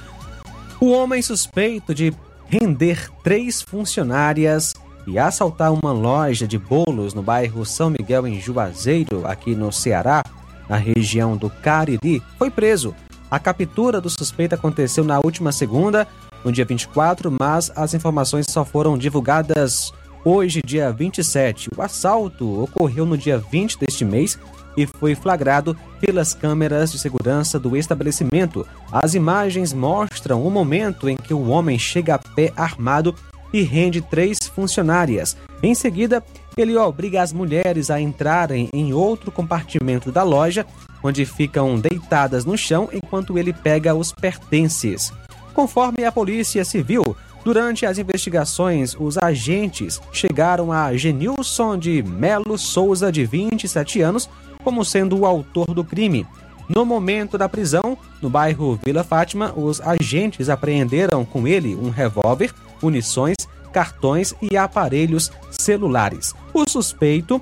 O homem suspeito de render três funcionárias e assaltar uma loja de bolos no bairro São Miguel, em Juazeiro, aqui no Ceará, na região do Cariri, foi preso. A captura do suspeito aconteceu na última segunda, no dia 24, mas as informações só foram divulgadas hoje, dia 27. O assalto ocorreu no dia 20 deste mês e foi flagrado pelas câmeras de segurança do estabelecimento. As imagens mostram o momento em que o homem chega a pé armado e rende três funcionárias. Em seguida, ele obriga as mulheres a entrarem em outro compartimento da loja, onde ficam deitadas no chão enquanto ele pega os pertences. Conforme a Polícia Civil, durante as investigações, os agentes chegaram a Genilson de Melo Souza, de 27 anos, como sendo o autor do crime. No momento da prisão, no bairro Vila Fátima, os agentes apreenderam com ele um revólver, munições, cartões e aparelhos celulares. O suspeito,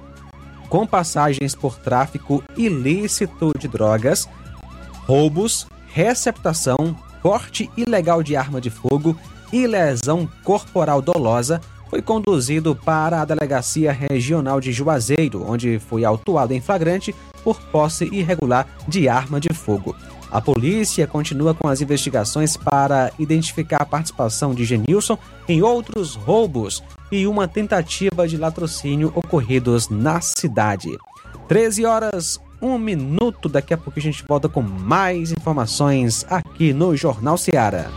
com passagens por tráfico ilícito de drogas, roubos, receptação, porte ilegal de arma de fogo e lesão corporal dolosa, foi conduzido para a Delegacia Regional de Juazeiro, onde foi autuado em flagrante por posse irregular de arma de fogo. A polícia continua com as investigações para identificar a participação de Genilson em outros roubos e uma tentativa de latrocínio ocorridos na cidade. 13 horas, 1 minuto. Daqui a pouco a gente volta com mais informações aqui no Jornal Seara.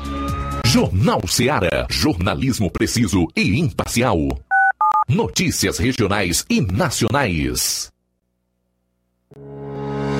Jornal Seara. Jornalismo preciso e imparcial. Notícias regionais e nacionais.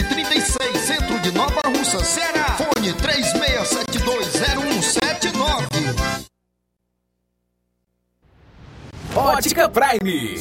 y 35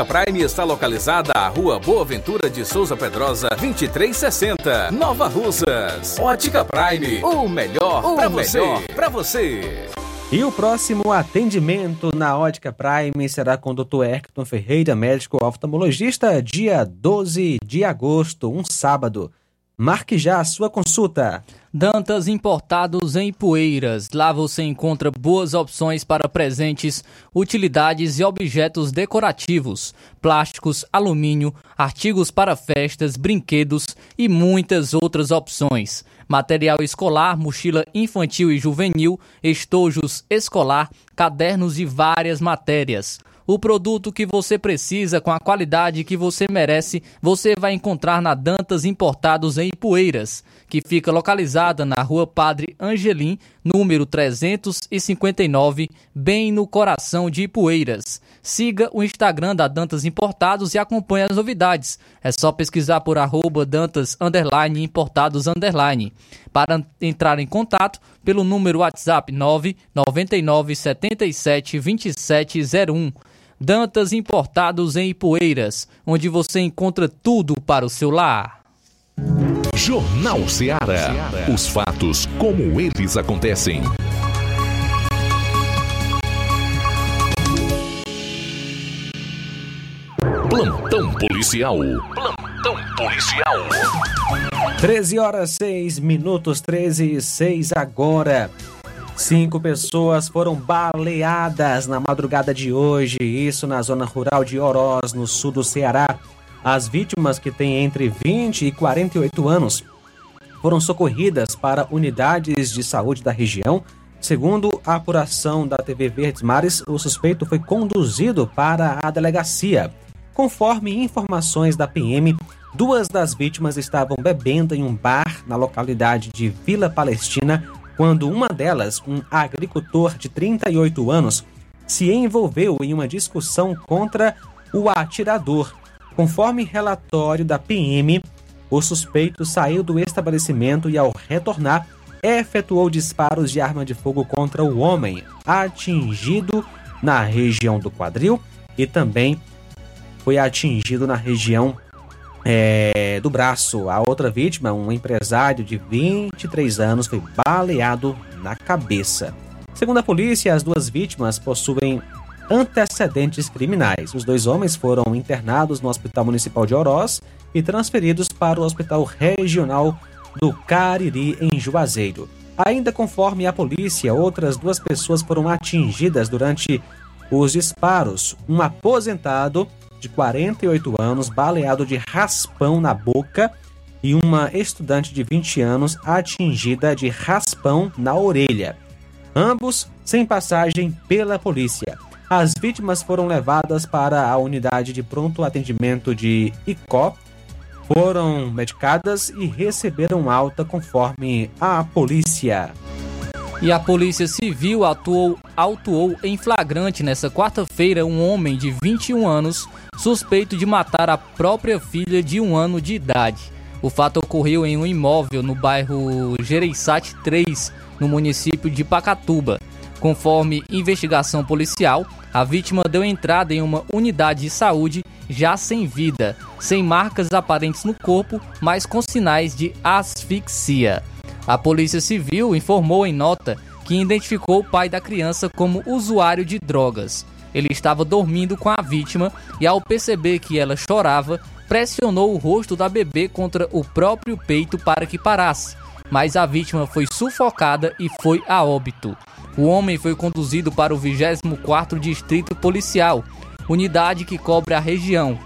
Prime está localizada à Rua Boa Ventura de Souza Pedrosa, 2360, Nova Russas. Ótica Prime, o melhor para você. Pra você. E o próximo atendimento na Ótica Prime será com o Dr. Erkton Ferreira, médico oftalmologista, dia 12 de agosto, um sábado. Marque já a sua consulta. Dantas Importados em Poeiras. Lá você encontra boas opções para presentes, utilidades e objetos decorativos, plásticos, alumínio, artigos para festas, brinquedos e muitas outras opções. Material escolar, mochila infantil e juvenil, estojos escolar, cadernos e várias matérias. O produto que você precisa com a qualidade que você merece, você vai encontrar na Dantas Importados em Ipueiras, que fica localizada na Rua Padre Angelim, número 359, bem no coração de Ipueiras. Siga o Instagram da Dantas Importados e acompanhe as novidades. É só pesquisar por arroba Dantas underline, Importados underline. Para entrar em contato pelo número WhatsApp 999 77 2701. Dantas Importados em Ipueiras, onde você encontra tudo para o seu lar. Jornal Ceará. Os fatos como eles acontecem. Plantão policial. Plantão policial. 13 horas 6 minutos, 13 e 6 agora. Cinco pessoas foram baleadas na madrugada de hoje, isso na zona rural de Oroz, no sul do Ceará. As vítimas, que têm entre 20 e 48 anos, foram socorridas para unidades de saúde da região. Segundo a apuração da TV Verdes Mares, o suspeito foi conduzido para a delegacia. Conforme informações da PM, duas das vítimas estavam bebendo em um bar na localidade de Vila Palestina quando uma delas, um agricultor de 38 anos, se envolveu em uma discussão contra o atirador. Conforme relatório da PM, o suspeito saiu do estabelecimento e, ao retornar, efetuou disparos de arma de fogo contra o homem, atingido na região do quadril e também foi atingido na região é, do braço. A outra vítima, um empresário de 23 anos, foi baleado na cabeça. Segundo a polícia, as duas vítimas possuem antecedentes criminais. Os dois homens foram internados no Hospital Municipal de Oroz e transferidos para o Hospital Regional do Cariri, em Juazeiro. Ainda conforme a polícia, outras duas pessoas foram atingidas durante os disparos. Um aposentado de 48 anos, baleado de raspão na boca, e uma estudante de 20 anos atingida de raspão na orelha. Ambos sem passagem pela polícia. As vítimas foram levadas para a unidade de pronto atendimento de Icó, foram medicadas e receberam alta conforme a polícia. E a Polícia Civil atuou, autuou em flagrante nesta quarta-feira um homem de 21 anos suspeito de matar a própria filha de um ano de idade. O fato ocorreu em um imóvel no bairro Gereissati 3, no município de Pacatuba. Conforme investigação policial, a vítima deu entrada em uma unidade de saúde já sem vida, sem marcas aparentes no corpo, mas com sinais de asfixia. A Polícia Civil informou em nota que identificou o pai da criança como usuário de drogas. Ele estava dormindo com a vítima e, ao perceber que ela chorava, pressionou o rosto da bebê contra o próprio peito para que parasse. Mas a vítima foi sufocada e foi a óbito. O homem foi conduzido para o 24º Distrito Policial, unidade que cobre a região,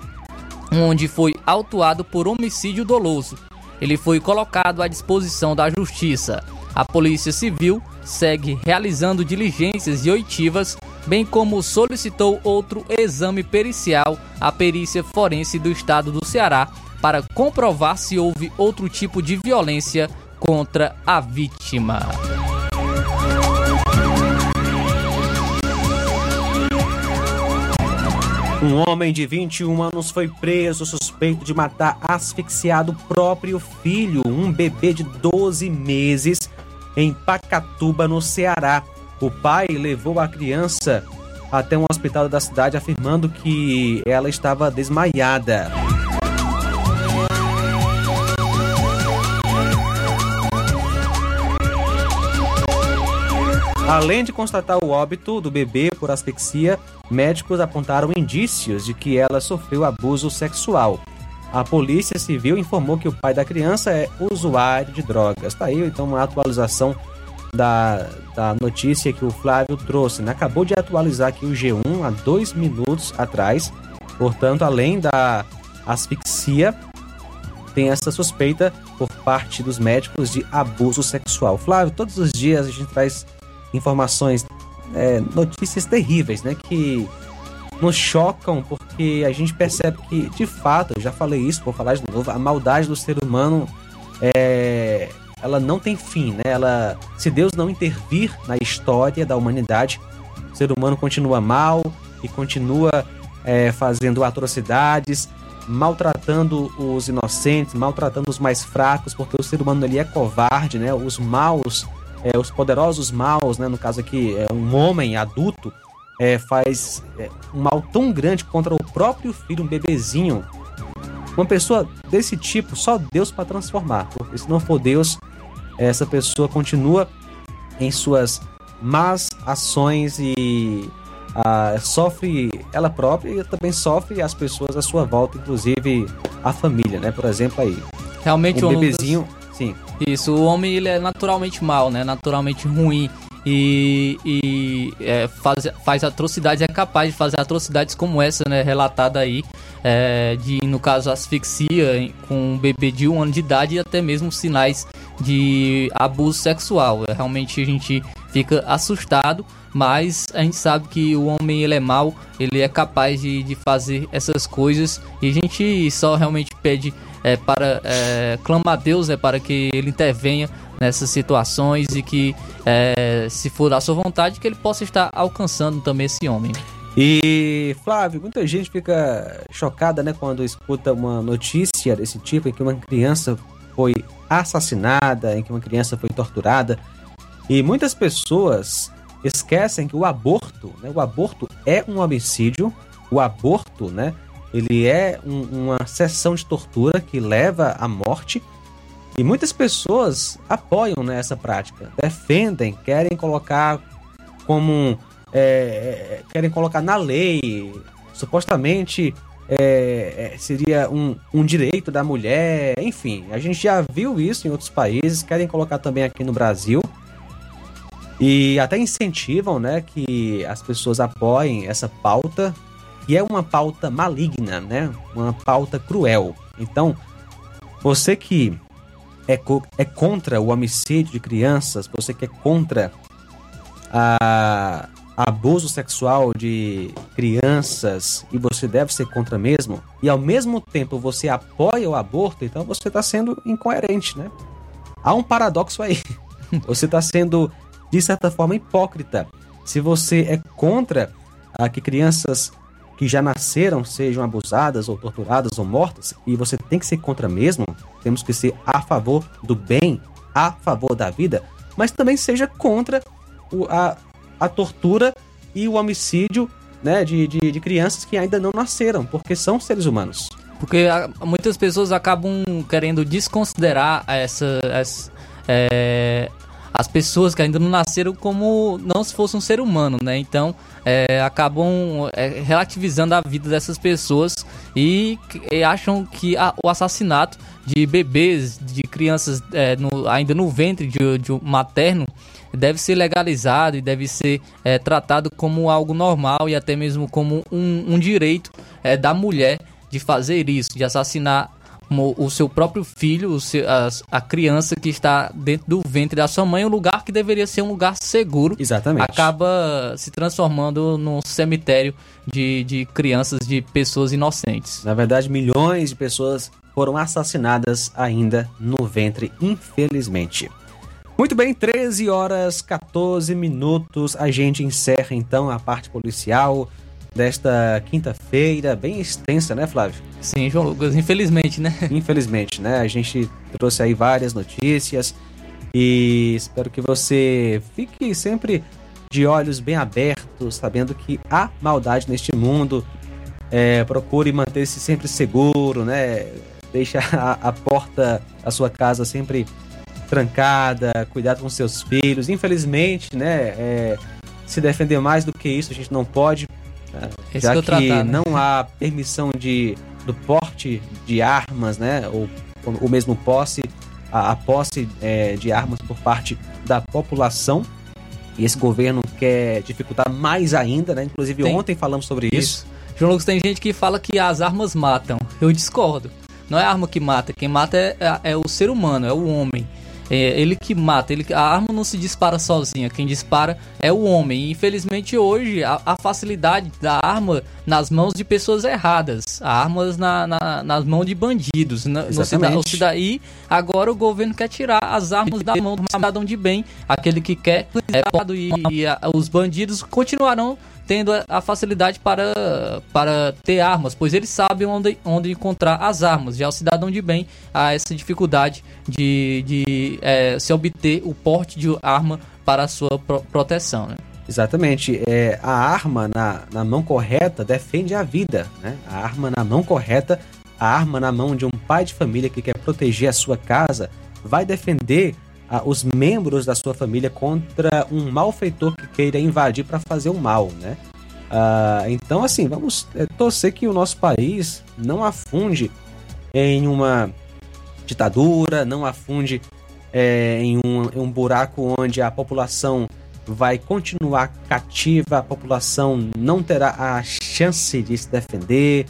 onde foi autuado por homicídio doloso. Ele foi colocado à disposição da Justiça. A Polícia Civil segue realizando diligências e oitivas, bem como solicitou outro exame pericial à perícia forense do estado do Ceará para comprovar se houve outro tipo de violência contra a vítima. Um homem de 21 anos foi preso suspeito de matar asfixiado próprio filho, um bebê de 12 meses, em Pacatuba, no Ceará. O pai levou a criança até um hospital da cidade afirmando que ela estava desmaiada. Além de constatar o óbito do bebê por asfixia, médicos apontaram indícios de que ela sofreu abuso sexual. A Polícia Civil informou que o pai da criança é usuário de drogas. Está aí então uma atualização da, da notícia que o Flávio trouxe. Né? Acabou de atualizar aqui o G1 há dois minutos atrás. Portanto, além da asfixia, tem essa suspeita por parte dos médicos de abuso sexual. Flávio, todos os dias a gente traz informações, é, notícias terríveis, né? Que nos chocam porque a gente percebe que, de fato, eu já falei isso, vou falar de novo, a maldade do ser humano é, ela não tem fim, né? Ela, se Deus não intervir na história da humanidade, o ser humano continua mal e continua é, fazendo atrocidades, maltratando os inocentes, maltratando os mais fracos, porque o ser humano ele é covarde, né? Os maus, é, os poderosos maus, né? No caso aqui, é um homem adulto é, faz é, um mal tão grande contra o próprio filho, um bebezinho. Uma pessoa desse tipo, só Deus para transformar, porque se não for Deus, essa pessoa continua em suas más ações e ah, sofre ela própria e também sofre as pessoas à sua volta, inclusive a família, né? Por exemplo, aí. Realmente um o bebezinho, sim. Isso, o homem ele é naturalmente mal, né? Naturalmente ruim. E, e é, faz, faz atrocidades, é capaz de fazer atrocidades como essa, né? Relatada aí, é, de, no caso, asfixia com um bebê de um ano de idade e até mesmo sinais de abuso sexual. É, Realmente a gente fica assustado, mas a gente sabe que o homem ele é mau, ele é capaz de, de fazer essas coisas e a gente só realmente pede é, para é, clama a Deus é para que ele intervenha nessas situações e que é, se for da sua vontade que ele possa estar alcançando também esse homem. E Flávio, muita gente fica chocada, né, quando escuta uma notícia desse tipo em que uma criança foi assassinada, em que uma criança foi torturada. E muitas pessoas esquecem que o aborto, né, o aborto é um homicídio, o aborto, né, ele é um- uma sessão de tortura que leva à morte. E muitas pessoas apoiam né, essa prática, defendem, querem colocar como é, é, querem colocar na lei, supostamente é, é, seria um, um direito da mulher, enfim, a gente já viu isso em outros países, querem colocar também aqui no Brasil. E até incentivam, né, que as pessoas apoiem essa pauta, que é uma pauta maligna, né, uma pauta cruel. Então, você que é, co- é contra o homicídio de crianças, você que é contra a abuso sexual de crianças e você deve ser contra mesmo, e ao mesmo tempo você apoia o aborto, então você está sendo incoerente, né? Há um paradoxo aí. Você está sendo, de certa forma, hipócrita. Se você é contra a que crianças que já nasceram sejam abusadas ou torturadas ou mortas, e você tem que ser contra mesmo, temos que ser a favor do bem, a favor da vida, mas também seja contra o- a, a tortura e o homicídio né, de, de, de crianças que ainda não nasceram, porque são seres humanos. Porque ah, muitas pessoas acabam querendo desconsiderar essa, essa- é, as pessoas que ainda não nasceram como não se fosse um ser humano, né? Então é, acabam é, relativizando a vida dessas pessoas e, e acham que a- o assassinato de bebês, de crianças é, no- ainda no ventre de, de um materno deve ser legalizado e deve ser é, tratado como algo normal e até mesmo como um, um direito é, da mulher de fazer isso, de assassinar o seu próprio filho, a, criança que está dentro do ventre da sua mãe, um lugar que deveria ser um lugar seguro. Exatamente. Acaba se transformando num cemitério de, de crianças, de pessoas inocentes. Na verdade, milhões de pessoas foram assassinadas ainda no ventre, infelizmente. Muito bem, 13 horas 14 minutos. A gente encerra então a parte policial desta quinta-feira, bem extensa, né, Flávio? Sim, João Lucas, infelizmente, né? Infelizmente, né? A gente trouxe aí várias notícias e espero que você fique sempre de olhos bem abertos, sabendo que há maldade neste mundo. É, procure manter-se sempre seguro, né? Deixa a, a porta da sua casa sempre trancada, cuidado com seus filhos. Infelizmente, né? é, se defender mais do que isso a gente não pode, né, Esse já que é o que tratar, né? não há permissão de, do porte de armas, né? Ou, ou mesmo posse, a, a posse é, de armas por parte da população. E esse governo quer dificultar mais ainda, né? Inclusive Tem- ontem falamos sobre isso. João Lucas, tem gente que fala que as armas matam. Eu discordo. Não é a arma que mata. Quem mata é, é- é o ser humano, é o homem. É ele que mata, ele, a arma não se dispara sozinha, quem dispara é o homem. E infelizmente hoje a, a facilidade da arma nas mãos de pessoas erradas, armas na, na, nas mãos de bandidos. Na, no cidadão, e agora o governo quer tirar as armas da mão do cidadão de bem, aquele que quer é, e, e a, os bandidos continuarão tendo a facilidade para, para ter armas, pois eles sabem onde, onde encontrar as armas. Já o cidadão de bem há essa dificuldade de, de é, se obter o porte de arma para a sua pro, proteção. Né? Exatamente. É, a arma na, na mão correta defende a vida. Né? A arma na mão correta, a arma na mão de um pai de família que quer proteger a sua casa, vai defender os membros da sua família contra um malfeitor que queira invadir para fazer o mal, né? Ah, então, assim, vamos é, torcer que o nosso país não afunde em uma ditadura, não afunde é, em, um, em um buraco onde a população vai continuar cativa, a população não terá a chance de se defender,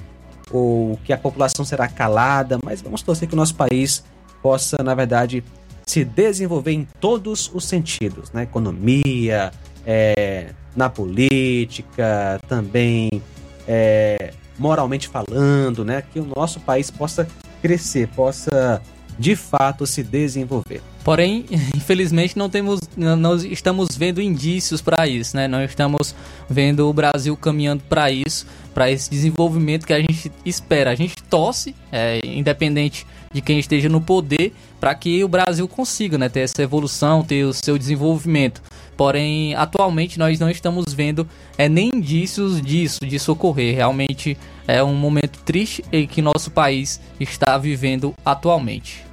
ou que a população será calada, mas vamos torcer que o nosso país possa, na verdade, se desenvolver em todos os sentidos, na economia, é, na política, também é, moralmente falando, né? Que o nosso país possa crescer, possa de fato se desenvolver. Porém, infelizmente não temos, nós estamos vendo indícios para isso, né? Não estamos vendo o Brasil caminhando para isso, para esse desenvolvimento que a gente espera. A gente torce, é, independente de quem esteja no poder para que o Brasil consiga né, ter essa evolução, ter o seu desenvolvimento. Porém, atualmente nós não estamos vendo é, nem indícios disso, disso ocorrer. Realmente é um momento triste em que nosso país está vivendo atualmente.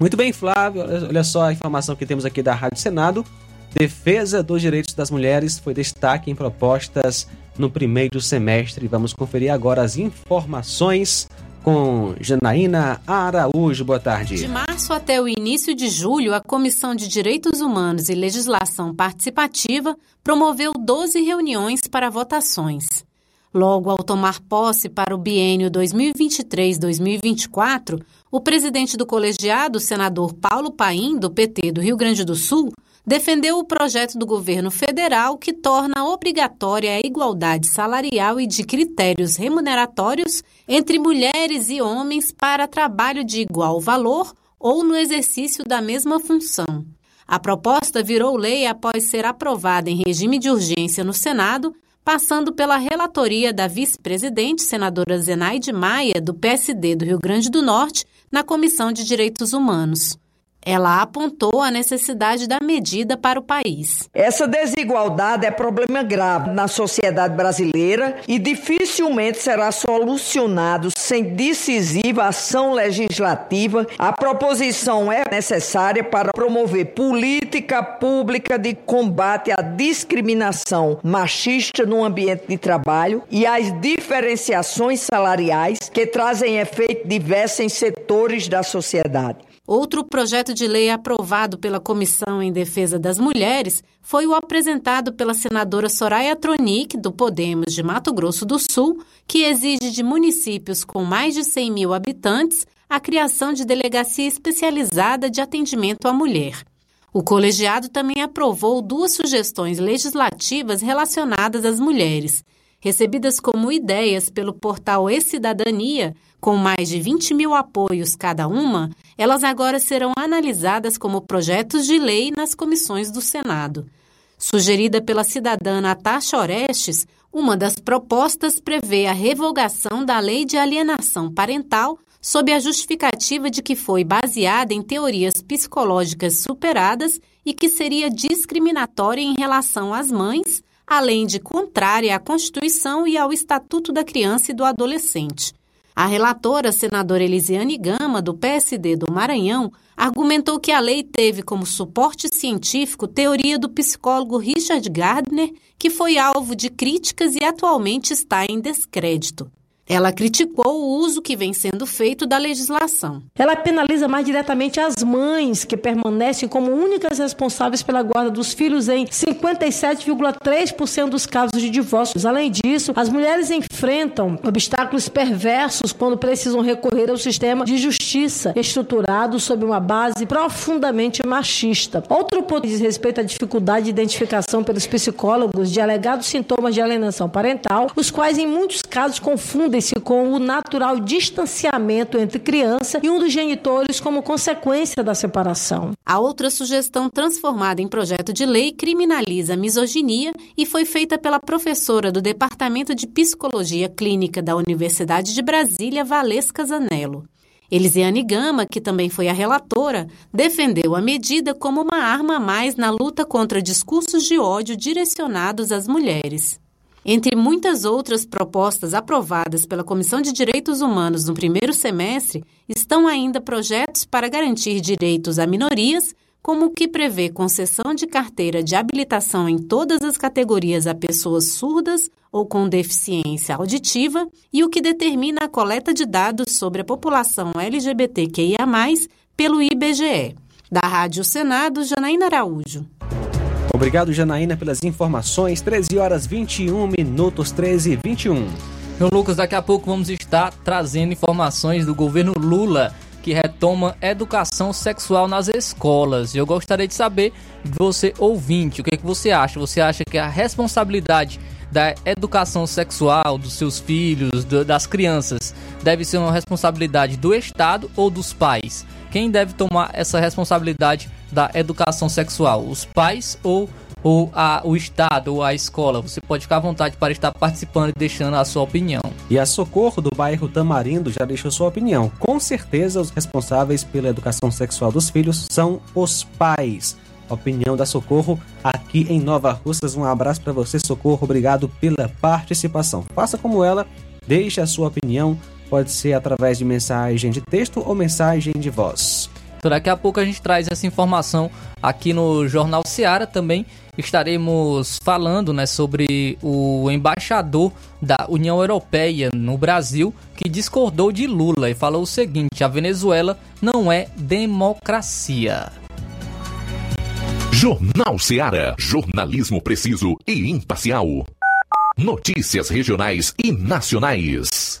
Muito bem, Flávio. Olha só a informação que temos aqui da Rádio Senado. Defesa dos direitos das mulheres foi destaque em propostas no primeiro semestre. Vamos conferir agora as informações com Janaína Araújo. Boa tarde. De março até o início de julho, a Comissão de Direitos Humanos e Legislação Participativa promoveu 12 reuniões para votações. Logo ao tomar posse para o biênio 2023-2024, o presidente do colegiado, senador Paulo Paim, do PT do Rio Grande do Sul, defendeu o projeto do governo federal que torna obrigatória a igualdade salarial e de critérios remuneratórios entre mulheres e homens para trabalho de igual valor ou no exercício da mesma função. A proposta virou lei após ser aprovada em regime de urgência no Senado, passando pela relatoria da vice-presidente, senadora Zenaide Maia, do PSD do Rio Grande do Norte, na Comissão de Direitos Humanos. Ela apontou a necessidade da medida para o país. Essa desigualdade é problema grave na sociedade brasileira e dificilmente será solucionado sem decisiva ação legislativa. A proposição é necessária para promover política pública de combate à discriminação machista no ambiente de trabalho e às diferenciações salariais que trazem efeito diverso em setores da sociedade. Outro projeto de lei aprovado pela Comissão em Defesa das Mulheres foi o apresentado pela senadora Soraya Tronic, do Podemos de Mato Grosso do Sul, que exige de municípios com mais de 100 mil habitantes a criação de delegacia especializada de atendimento à mulher. O colegiado também aprovou duas sugestões legislativas relacionadas às mulheres, recebidas como ideias pelo portal E-Cidadania com mais de 20 mil apoios cada uma, elas agora serão analisadas como projetos de lei nas comissões do Senado. Sugerida pela cidadã Natasha Orestes, uma das propostas prevê a revogação da lei de alienação parental sob a justificativa de que foi baseada em teorias psicológicas superadas e que seria discriminatória em relação às mães, além de contrária à Constituição e ao Estatuto da Criança e do Adolescente. A relatora, senadora Elisiane Gama, do PSD do Maranhão, argumentou que a lei teve como suporte científico teoria do psicólogo Richard Gardner, que foi alvo de críticas e atualmente está em descrédito. Ela criticou o uso que vem sendo feito da legislação. Ela penaliza mais diretamente as mães que permanecem como únicas responsáveis pela guarda dos filhos em 57,3% dos casos de divórcios. Além disso, as mulheres enfrentam obstáculos perversos quando precisam recorrer ao sistema de justiça estruturado sob uma base profundamente machista. Outro ponto diz respeito à dificuldade de identificação pelos psicólogos de alegados sintomas de alienação parental, os quais em muitos casos confundem com o natural distanciamento entre criança e um dos genitores como consequência da separação. A outra sugestão transformada em projeto de lei criminaliza a misoginia e foi feita pela professora do Departamento de Psicologia Clínica da Universidade de Brasília, Valesca Zanello. Elisiane Gama, que também foi a relatora, defendeu a medida como uma arma a mais na luta contra discursos de ódio direcionados às mulheres. Entre muitas outras propostas aprovadas pela Comissão de Direitos Humanos no primeiro semestre, estão ainda projetos para garantir direitos a minorias, como o que prevê concessão de carteira de habilitação em todas as categorias a pessoas surdas ou com deficiência auditiva e o que determina a coleta de dados sobre a população LGBTQIA, pelo IBGE. Da Rádio Senado, Janaína Araújo. Obrigado, Janaína, pelas informações. 13 horas 21 minutos, 13 e 21. Meu Lucas, daqui a pouco vamos estar trazendo informações do governo Lula que retoma educação sexual nas escolas. Eu gostaria de saber de você, ouvinte, o que, é que você acha? Você acha que a responsabilidade da educação sexual dos seus filhos, do, das crianças, deve ser uma responsabilidade do Estado ou dos pais? Quem deve tomar essa responsabilidade da educação sexual? Os pais ou ou a, o Estado ou a escola. Você pode ficar à vontade para estar participando e deixando a sua opinião. E a Socorro do bairro Tamarindo já deixou sua opinião. Com certeza, os responsáveis pela educação sexual dos filhos são os pais. Opinião da Socorro aqui em Nova Russas. Um abraço para você, Socorro. Obrigado pela participação. Faça como ela, deixe a sua opinião. Pode ser através de mensagem de texto ou mensagem de voz. Então, daqui a pouco a gente traz essa informação aqui no Jornal Seara. Também estaremos falando né, sobre o embaixador da União Europeia no Brasil que discordou de Lula e falou o seguinte: a Venezuela não é democracia. Jornal Seara. Jornalismo preciso e imparcial. Notícias regionais e nacionais.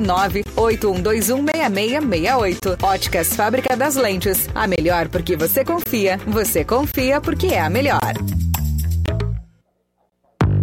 98121 6668. Óticas Fábrica das Lentes. A melhor porque você confia. Você confia porque é a melhor.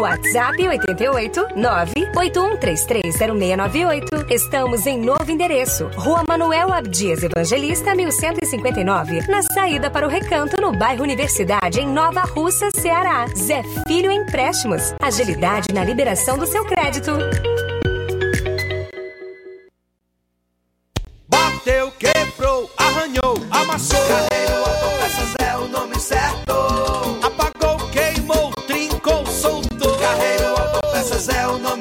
WhatsApp 88 981330698. Estamos em novo endereço. Rua Manuel Abdias Evangelista, 1159. Na saída para o Recanto, no bairro Universidade, em Nova Russa, Ceará. Zé Filho Empréstimos. Agilidade na liberação do seu crédito. Bateu, quebrou, arranhou, amassou.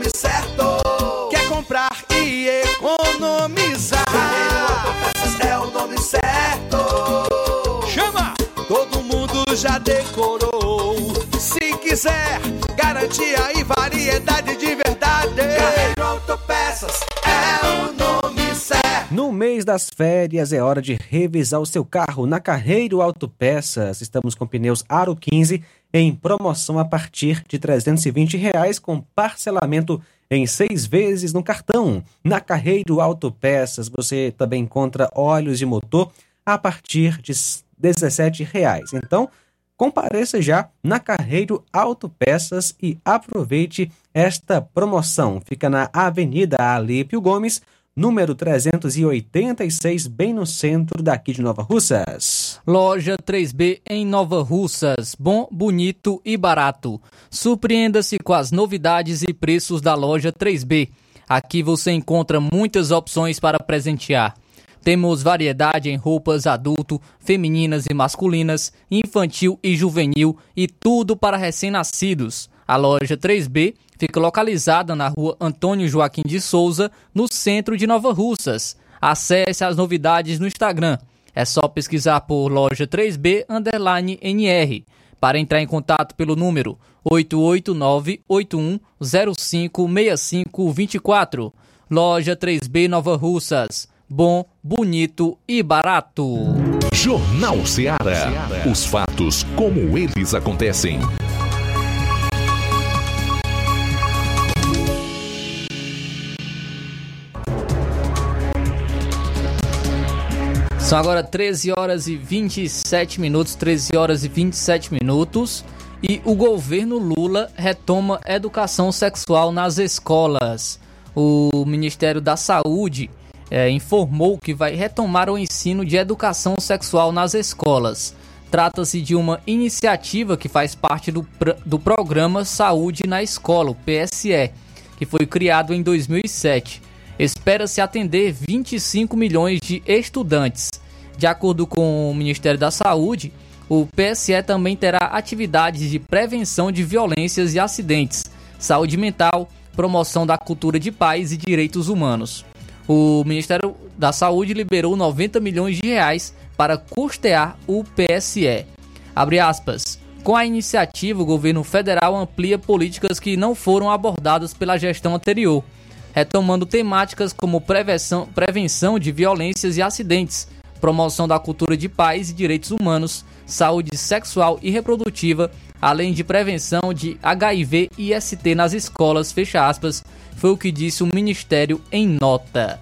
É o nome certo. Quer comprar e economizar. Carreiro Autopeças é o nome certo. Chama! Todo mundo já decorou. Se quiser, garantia e variedade de verdade. Carreiro Autopeças é o nome certo. No mês das férias é hora de revisar o seu carro na Carreiro Autopeças. Estamos com pneus Aro 15 em promoção a partir de 320 reais com parcelamento em seis vezes no cartão. Na Carreiro Autopeças você também encontra óleos de motor a partir de 17 reais. Então, compareça já na Carreiro Autopeças e aproveite esta promoção. Fica na Avenida Alípio Gomes, número 386, bem no centro daqui de Nova Russas. Loja 3B em Nova Russas. Bom, bonito e barato. Surpreenda-se com as novidades e preços da loja 3B. Aqui você encontra muitas opções para presentear. Temos variedade em roupas adulto, femininas e masculinas, infantil e juvenil e tudo para recém-nascidos. A loja 3B fica localizada na rua Antônio Joaquim de Souza, no centro de Nova Russas. Acesse as novidades no Instagram. É só pesquisar por loja 3B underline NR. Para entrar em contato pelo número 889-8105-6524. Loja 3B Nova Russas. Bom, bonito e barato. Jornal Ceará. Os fatos como eles acontecem. São agora 13 horas e 27 minutos, 13 horas e 27 minutos, e o governo Lula retoma educação sexual nas escolas. O Ministério da Saúde eh, informou que vai retomar o ensino de educação sexual nas escolas. Trata-se de uma iniciativa que faz parte do, do programa Saúde na Escola, o PSE, que foi criado em 2007. Espera-se atender 25 milhões de estudantes. De acordo com o Ministério da Saúde, o PSE também terá atividades de prevenção de violências e acidentes, saúde mental, promoção da cultura de paz e direitos humanos. O Ministério da Saúde liberou 90 milhões de reais para custear o PSE. Abre aspas. Com a iniciativa, o governo federal amplia políticas que não foram abordadas pela gestão anterior, retomando temáticas como prevenção, prevenção de violências e acidentes, promoção da cultura de paz e direitos humanos, saúde sexual e reprodutiva, além de prevenção de HIV e IST nas escolas, fecha aspas, foi o que disse o Ministério em nota.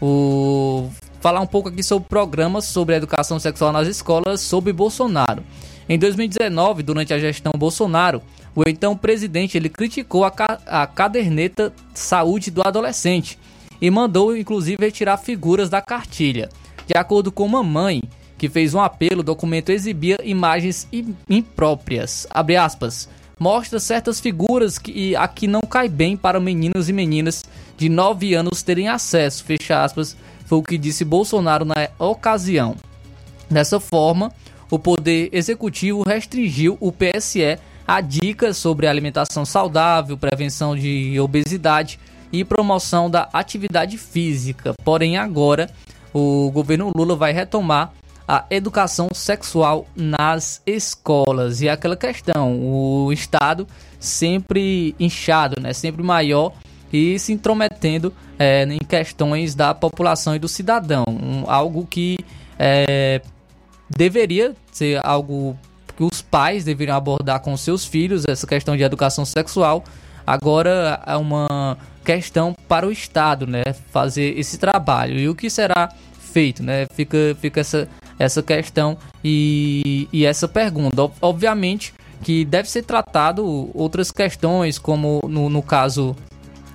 O... Falar um pouco aqui sobre programas sobre educação sexual nas escolas sob Bolsonaro. Em 2019, durante a gestão Bolsonaro, o então presidente ele criticou a, ca a caderneta saúde do adolescente e mandou inclusive retirar figuras da cartilha. De acordo com uma mãe que fez um apelo, o documento exibia imagens impróprias. Abre aspas. Mostra certas figuras que aqui não cai bem para meninos e meninas de 9 anos terem acesso. Fecha aspas. Foi o que disse Bolsonaro na ocasião. Dessa forma, o Poder Executivo restringiu o PSE a dicas sobre alimentação saudável, prevenção de obesidade e promoção da atividade física. Porém, agora o governo Lula vai retomar a educação sexual nas escolas. E é aquela questão, o Estado sempre inchado, né? sempre maior e se intrometendo é, em questões da população e do cidadão. Um, algo que é, deveria ser algo que os pais deveriam abordar com seus filhos, essa questão de educação sexual. Agora é uma questão para o Estado, né, fazer esse trabalho. E o que será feito, né? Fica, fica essa, essa questão e, e essa pergunta. Obviamente que deve ser tratado outras questões, como no, no caso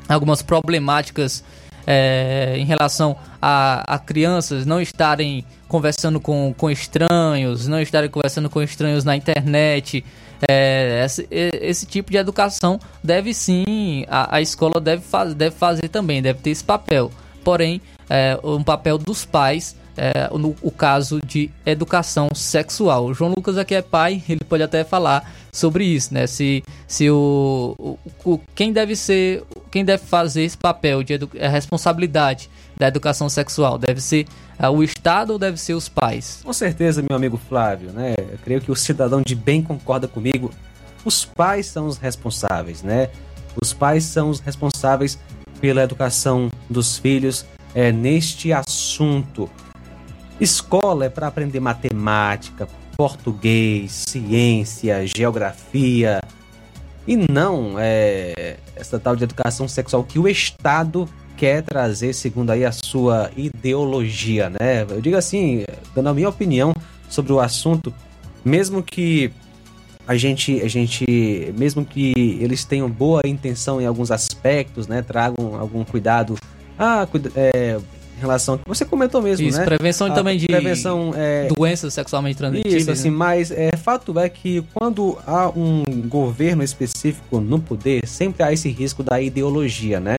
algumas problemáticas é, em relação a, a, crianças não estarem conversando com, com estranhos, não estarem conversando com estranhos na internet. É, esse, esse, tipo de educação deve sim, a, a escola deve, faz, deve fazer também, deve ter esse papel. Porém, é, um papel dos pais é, no o caso de educação sexual. O João Lucas aqui é pai, ele pode até falar sobre isso, né? Se, se o, o, o quem deve ser, quem deve fazer esse papel de a responsabilidade da educação sexual deve ser uh, o Estado ou deve ser os pais? Com certeza, meu amigo Flávio, né? Eu creio que o cidadão de bem concorda comigo. Os pais são os responsáveis, né? Os pais são os responsáveis pela educação dos filhos é, neste assunto. Escola é para aprender matemática, português, ciência, geografia e não é, essa tal de educação sexual que o Estado quer trazer segundo aí a sua ideologia, né? Eu digo assim, dando a minha opinião sobre o assunto, mesmo que a gente, a gente, mesmo que eles tenham boa intenção em alguns aspectos, né, tragam algum cuidado, ah, é, relação que você comentou mesmo, Isso, né? prevenção a também de prevenção, é... doenças sexualmente transmissíveis. Isso, assim, né? mas é, fato é que quando há um governo específico no poder, sempre há esse risco da ideologia, né?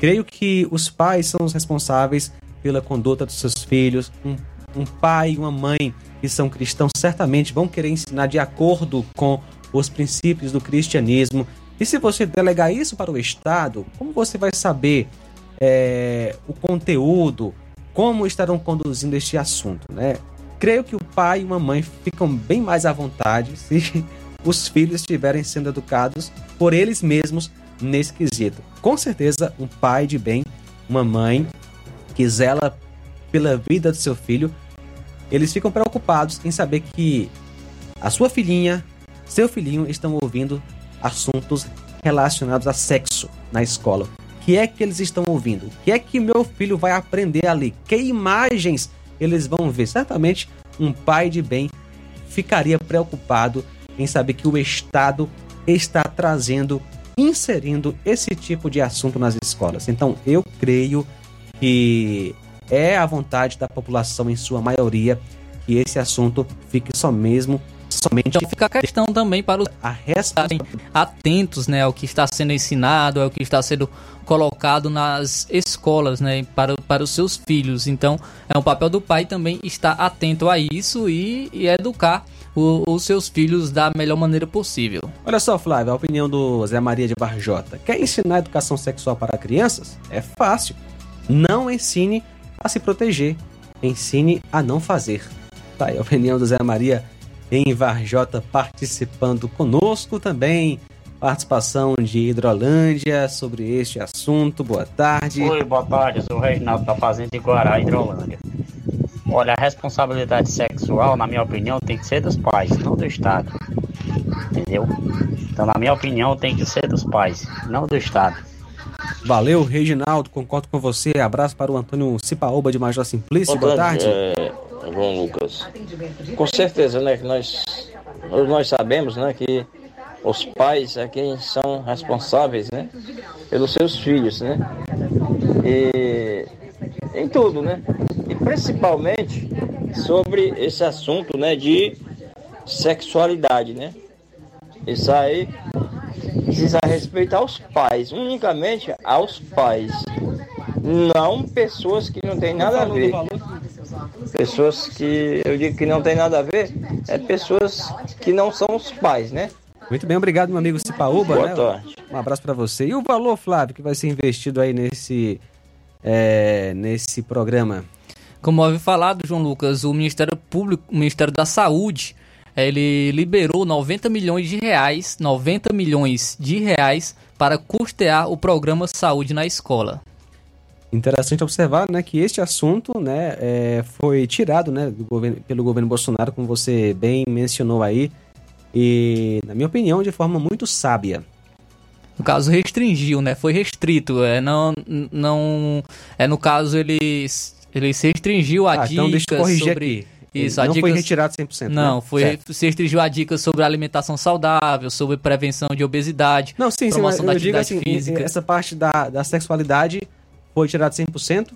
Creio que os pais são os responsáveis pela conduta dos seus filhos. Um, um pai e uma mãe que são cristãos certamente vão querer ensinar de acordo com os princípios do cristianismo. E se você delegar isso para o Estado, como você vai saber é, o conteúdo, como estarão conduzindo este assunto, né? Creio que o pai e uma mãe ficam bem mais à vontade se os filhos estiverem sendo educados por eles mesmos nesse quesito. Com certeza, um pai de bem, uma mãe que zela pela vida do seu filho, eles ficam preocupados em saber que a sua filhinha, seu filhinho estão ouvindo assuntos relacionados a sexo na escola que é que eles estão ouvindo? O que é que meu filho vai aprender ali? Que imagens eles vão ver? Certamente um pai de bem ficaria preocupado em saber que o Estado está trazendo, inserindo esse tipo de assunto nas escolas. Então, eu creio que é a vontade da população, em sua maioria, que esse assunto fique só mesmo somente. Então fica a questão também para os a estarem atentos né, ao que está sendo ensinado, ao que está sendo colocado nas escolas né, para, para os seus filhos. Então é um papel do pai também estar atento a isso e, e educar o, os seus filhos da melhor maneira possível. Olha só, Flávio, a opinião do Zé Maria de Barjota. Quer ensinar educação sexual para crianças? É fácil. Não ensine a se proteger, ensine a não fazer. Tá aí a opinião do Zé Maria em Varjota participando conosco também. Participação de Hidrolândia sobre este assunto. Boa tarde. Oi, boa tarde. Eu sou o Reginaldo da Fazenda de Guará, Hidrolândia. Olha, a responsabilidade sexual, na minha opinião, tem que ser dos pais, não do Estado. Entendeu? Então, na minha opinião, tem que ser dos pais, não do Estado. Valeu, Reginaldo, concordo com você. Abraço para o Antônio Cipaoba de Major Simplício. Boa, boa tarde. É, João Lucas. Com certeza, né, que nós, nós sabemos, né, que os pais é quem são responsáveis, né, pelos seus filhos, né, e em tudo, né, e principalmente sobre esse assunto, né, de sexualidade, né. Isso aí precisa respeitar os pais, unicamente aos pais, não pessoas que não têm nada a ver. Pessoas que eu digo que não tem nada a ver, é pessoas que não são os pais, né? Muito bem, obrigado, meu amigo Cipaúba. Boa né? tarde. Um abraço para você. E o valor, Flávio, que vai ser investido aí nesse, é, nesse programa? Como havia falado, João Lucas, o Ministério Público, o Ministério da Saúde, ele liberou 90 milhões de reais, 90 milhões de reais para custear o programa Saúde na Escola. Interessante observar, né, que este assunto, né, é, foi tirado, né, do governo, pelo governo Bolsonaro, como você bem mencionou aí, e, na minha opinião, de forma muito sábia. No caso, restringiu, né? Foi restrito. É, não, não, é, no caso, ele, ele se restringiu a ah, dicas então deixa eu corrigir sobre... aqui. Isso, não foi dicas- retirado 100%. Não, né? foi Certo. se restringiu a dicas sobre alimentação saudável, sobre prevenção de obesidade, Não, sim, sim, promoção da eu digo atividade assim, física. essa parte da, da sexualidade foi tirada 100%?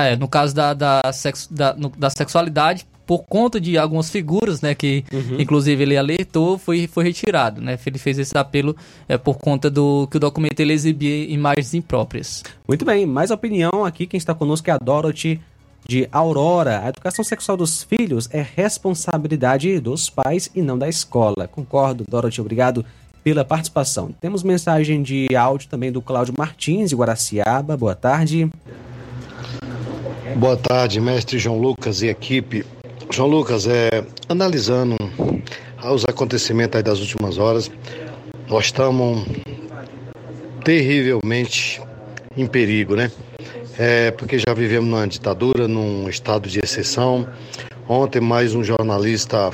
É, no caso da, da, sexo- da, no- da sexualidade, por conta de algumas figuras, né, que Uhum. inclusive ele alertou, foi, foi retirado, né? Ele fez esse apelo é, por conta do que o documento ele exibia imagens impróprias. Muito bem, mais opinião aqui, quem está conosco é a Dorothy de Aurora. A educação sexual dos filhos é responsabilidade dos pais e não da escola. Concordo, Dorothy, obrigado pela participação. Temos mensagem de áudio também do Cláudio Martins, de Guaraciaba. Boa tarde. Boa tarde, mestre João Lucas e equipe. João Lucas, é, analisando os acontecimentos das últimas horas, nós estamos terrivelmente em perigo, né? É, porque já vivemos numa ditadura, num estado de exceção. Ontem mais um jornalista,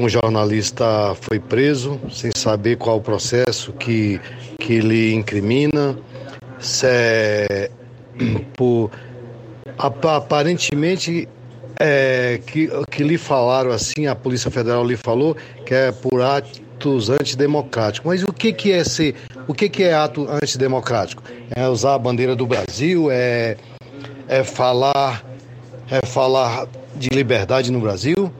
um jornalista foi preso sem saber qual o processo que, que lhe incrimina. Se é, por Ap- aparentemente é, que, que lhe falaram assim, a Polícia Federal lhe falou que é por atos antidemocráticos. Mas o que, que é ser, o que, que é ato antidemocrático? É usar a bandeira do Brasil, é, é falar é falar de liberdade no Brasil.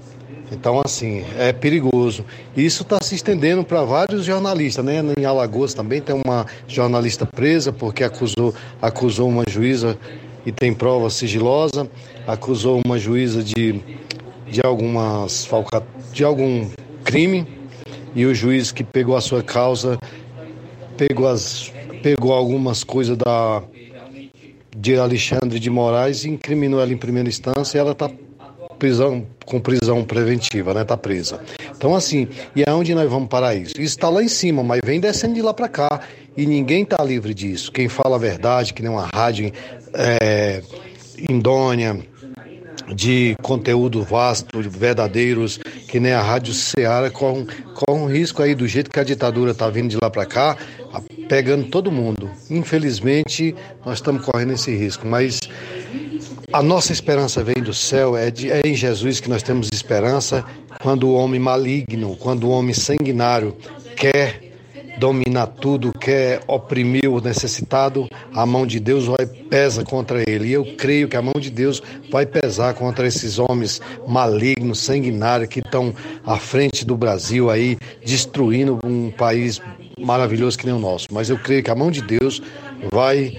Então, assim, é perigoso. Isso está se estendendo para vários jornalistas, né? Em Alagoas também tem uma jornalista presa porque acusou, acusou uma juíza e tem prova sigilosa, acusou uma juíza de, de algumas de algum crime e o juiz que pegou a sua causa pegou as pegou algumas coisas da de Alexandre de Moraes e incriminou ela em primeira instância e ela está prisão com prisão preventiva, né? Tá presa. Então assim, e aonde nós vamos parar isso? Isso está lá em cima, mas vem descendo de lá para cá e ninguém tá livre disso. Quem fala a verdade, que nem uma rádio é, indônia, de conteúdo vasto, de verdadeiros, que nem a Rádio Ceará, corre, corre um risco aí do jeito que a ditadura tá vindo de lá para cá, pegando todo mundo. Infelizmente, nós estamos correndo esse risco, mas a nossa esperança vem do céu, é, de- é em Jesus que nós temos esperança. Quando o homem maligno, quando o homem sanguinário quer dominar tudo, quer oprimir o necessitado, a mão de Deus vai pesa contra ele. E eu creio que a mão de Deus vai pesar contra esses homens malignos, sanguinários que estão à frente do Brasil aí, destruindo um país maravilhoso que nem o nosso. Mas eu creio que a mão de Deus vai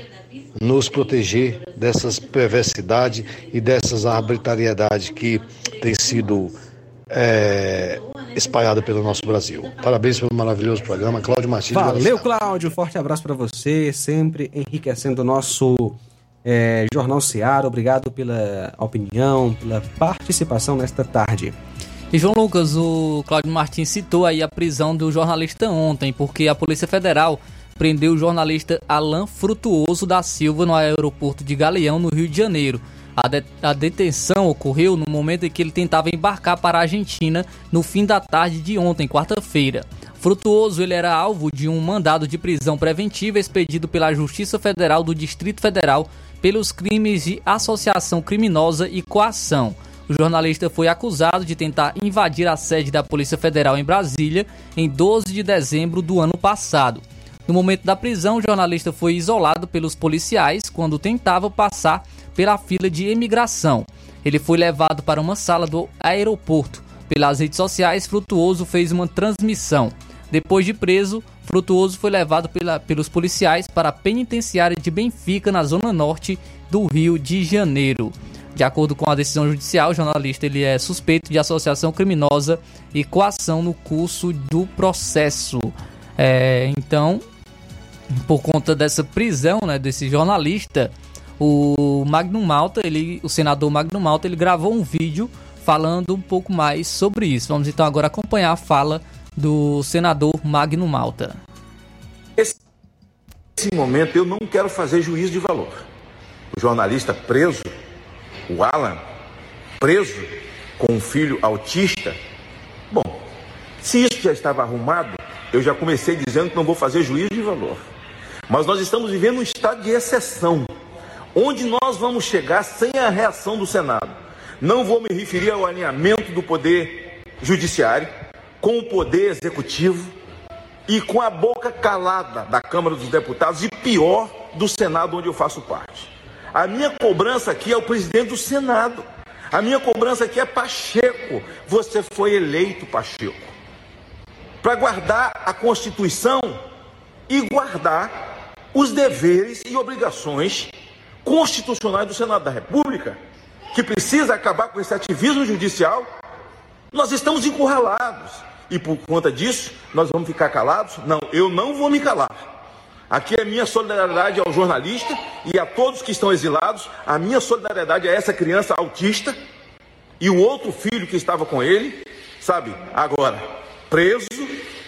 nos proteger dessas perversidades e dessas arbitrariedades que têm sido é, espalhadas pelo nosso Brasil. Parabéns pelo maravilhoso programa, Cláudio Martins. Valeu, Cláudio. Forte abraço para você, sempre enriquecendo o nosso é, Jornal Seara. Obrigado pela opinião, pela participação nesta tarde. E João Lucas, o Cláudio Martins citou aí a prisão do jornalista ontem, porque a Polícia Federal prendeu o jornalista Alain Frutuoso da Silva no aeroporto de Galeão, no Rio de Janeiro. A, de- a detenção ocorreu no momento em que ele tentava embarcar para a Argentina no fim da tarde de ontem, quarta-feira. Frutuoso ele era alvo de um mandado de prisão preventiva expedido pela Justiça Federal do Distrito Federal pelos crimes de associação criminosa e coação. O jornalista foi acusado de tentar invadir a sede da Polícia Federal em Brasília em 12 de dezembro do ano passado. No momento da prisão, o jornalista foi isolado pelos policiais quando tentava passar pela fila de imigração. Ele foi levado para uma sala do aeroporto. Pelas redes sociais, Frutuoso fez uma transmissão. Depois de preso, Frutuoso foi levado pela- pelos policiais para a penitenciária de Benfica, na zona norte do Rio de Janeiro. De acordo com a decisão judicial, o jornalista ele é suspeito de associação criminosa e coação no curso do processo. É, então, por conta dessa prisão né, desse jornalista, o Magno Malta, ele, o senador Magno Malta, ele gravou um vídeo falando um pouco mais sobre isso. Vamos então agora acompanhar a fala do senador Magno Malta. Nesse momento eu não quero fazer juízo de valor. O jornalista preso, o Alan, preso com um filho autista. Bom, se isso já estava arrumado, eu já comecei dizendo que não vou fazer juízo de valor. Mas nós estamos vivendo um estado de exceção, onde nós vamos chegar sem a reação do Senado. Não vou me referir ao alinhamento do poder judiciário com o poder executivo e com a boca calada da Câmara dos Deputados e pior do Senado onde eu faço parte. A minha cobrança aqui é o presidente do Senado. A minha cobrança aqui é Pacheco. Você foi eleito, Pacheco, para guardar a Constituição e guardar os deveres e obrigações constitucionais do Senado da República, que precisa acabar com esse ativismo judicial. Nós estamos encurralados e por conta disso nós vamos ficar calados? Não, eu não vou me calar. Aqui é minha solidariedade ao jornalista e a todos que estão exilados. A minha solidariedade a essa criança autista e o outro filho que estava com ele, sabe? Agora, preso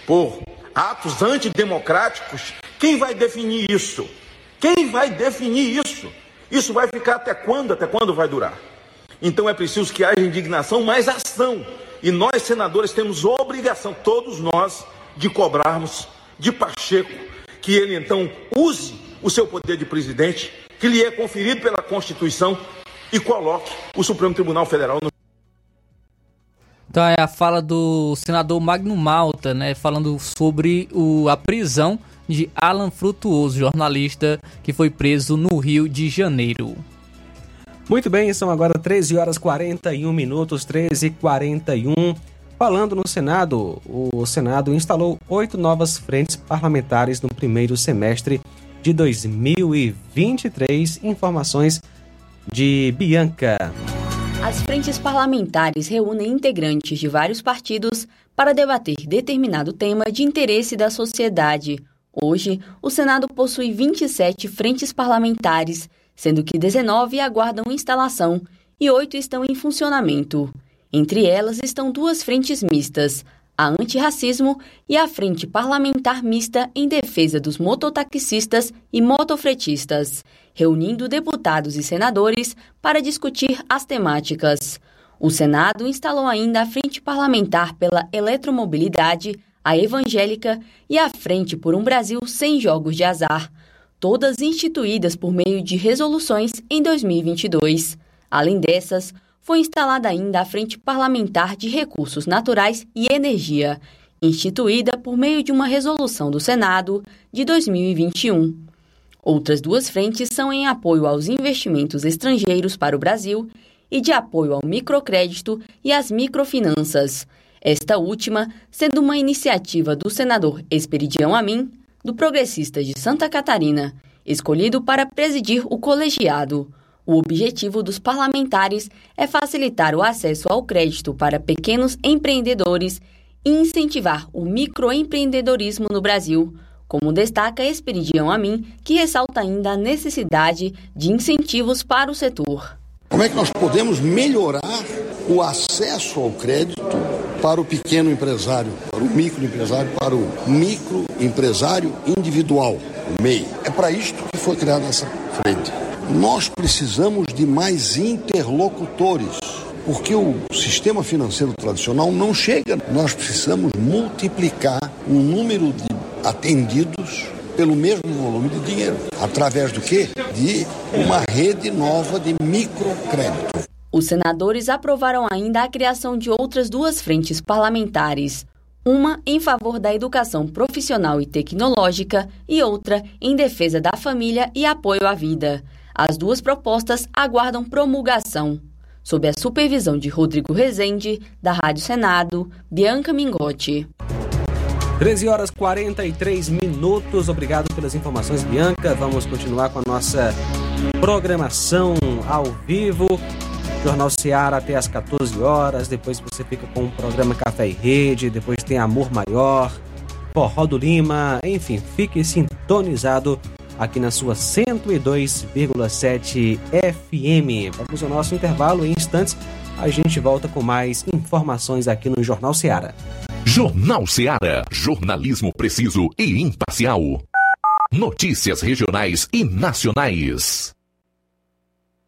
por atos antidemocráticos. Quem vai definir isso? Quem vai definir isso? Isso vai ficar até quando? Até quando vai durar? Então é preciso que haja indignação, mais ação. E nós, senadores, temos obrigação, todos nós, de cobrarmos de Pacheco que ele então use o seu poder de presidente, que lhe é conferido pela Constituição, e coloque o Supremo Tribunal Federal no. Então é a fala do senador Magno Malta, né, falando sobre o, a prisão de Alan Frutuoso, jornalista que foi preso no Rio de Janeiro. Muito bem, são agora 13 horas 41 minutos, 13 e 41. Falando no Senado, o Senado instalou oito novas frentes parlamentares no primeiro semestre de 2023. Informações de Bianca. As frentes parlamentares reúnem integrantes de vários partidos para debater determinado tema de interesse da sociedade. Hoje, o Senado possui 27 frentes parlamentares, sendo que 19 aguardam instalação e oito estão em funcionamento. Entre elas estão duas frentes mistas, a antirracismo e a Frente Parlamentar Mista em Defesa dos Mototaxistas e Motofretistas, reunindo deputados e senadores para discutir as temáticas. O Senado instalou ainda a Frente Parlamentar pela Eletromobilidade, a Evangélica e a Frente por um Brasil Sem Jogos de Azar, todas instituídas por meio de resoluções em 2022. Além dessas, foi instalada ainda a Frente Parlamentar de Recursos Naturais e Energia, instituída por meio de uma resolução do Senado de 2021. Outras duas frentes são em apoio aos investimentos estrangeiros para o Brasil e de apoio ao microcrédito e às microfinanças. Esta última sendo uma iniciativa do senador Esperidião Amin, do Progressista de Santa Catarina, escolhido para presidir o colegiado. O objetivo dos parlamentares é facilitar o acesso ao crédito para pequenos empreendedores e incentivar o microempreendedorismo no Brasil, como destaca Esperidião Amin, que ressalta ainda a necessidade de incentivos para o setor. Como é que nós podemos melhorar o acesso ao crédito para o pequeno empresário, para o microempresário, para o microempresário individual, o MEI? É para isto que foi criada essa frente. Nós precisamos de mais interlocutores, porque o sistema financeiro tradicional não chega. Nós precisamos multiplicar o número de atendidos pelo mesmo volume de dinheiro. Através do quê? De uma rede nova de microcrédito. Os senadores aprovaram ainda a criação de outras duas frentes parlamentares. Uma em favor da educação profissional e tecnológica e outra em defesa da família e apoio à vida. As duas propostas aguardam promulgação. Sob a supervisão de Rodrigo Rezende, da Rádio Senado, Bianca Mingotti. 13 horas 43 minutos. Obrigado pelas informações, Bianca. Vamos continuar com a nossa programação ao vivo. Jornal Seara até às 14 horas. Depois você fica com o programa Café e Rede. Depois tem Amor Maior, Forró do Lima. Enfim, fique sintonizado aqui na sua 102,7 FM. Vamos ao nosso intervalo em instantes. A gente volta com mais informações aqui no Jornal Seara. Jornal Seara. Jornalismo preciso e imparcial. Notícias regionais e nacionais.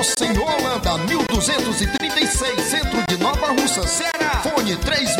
Rua Monsenhor Holanda, 1236, centro de Nova Russa, Ceará. Fone 36720179.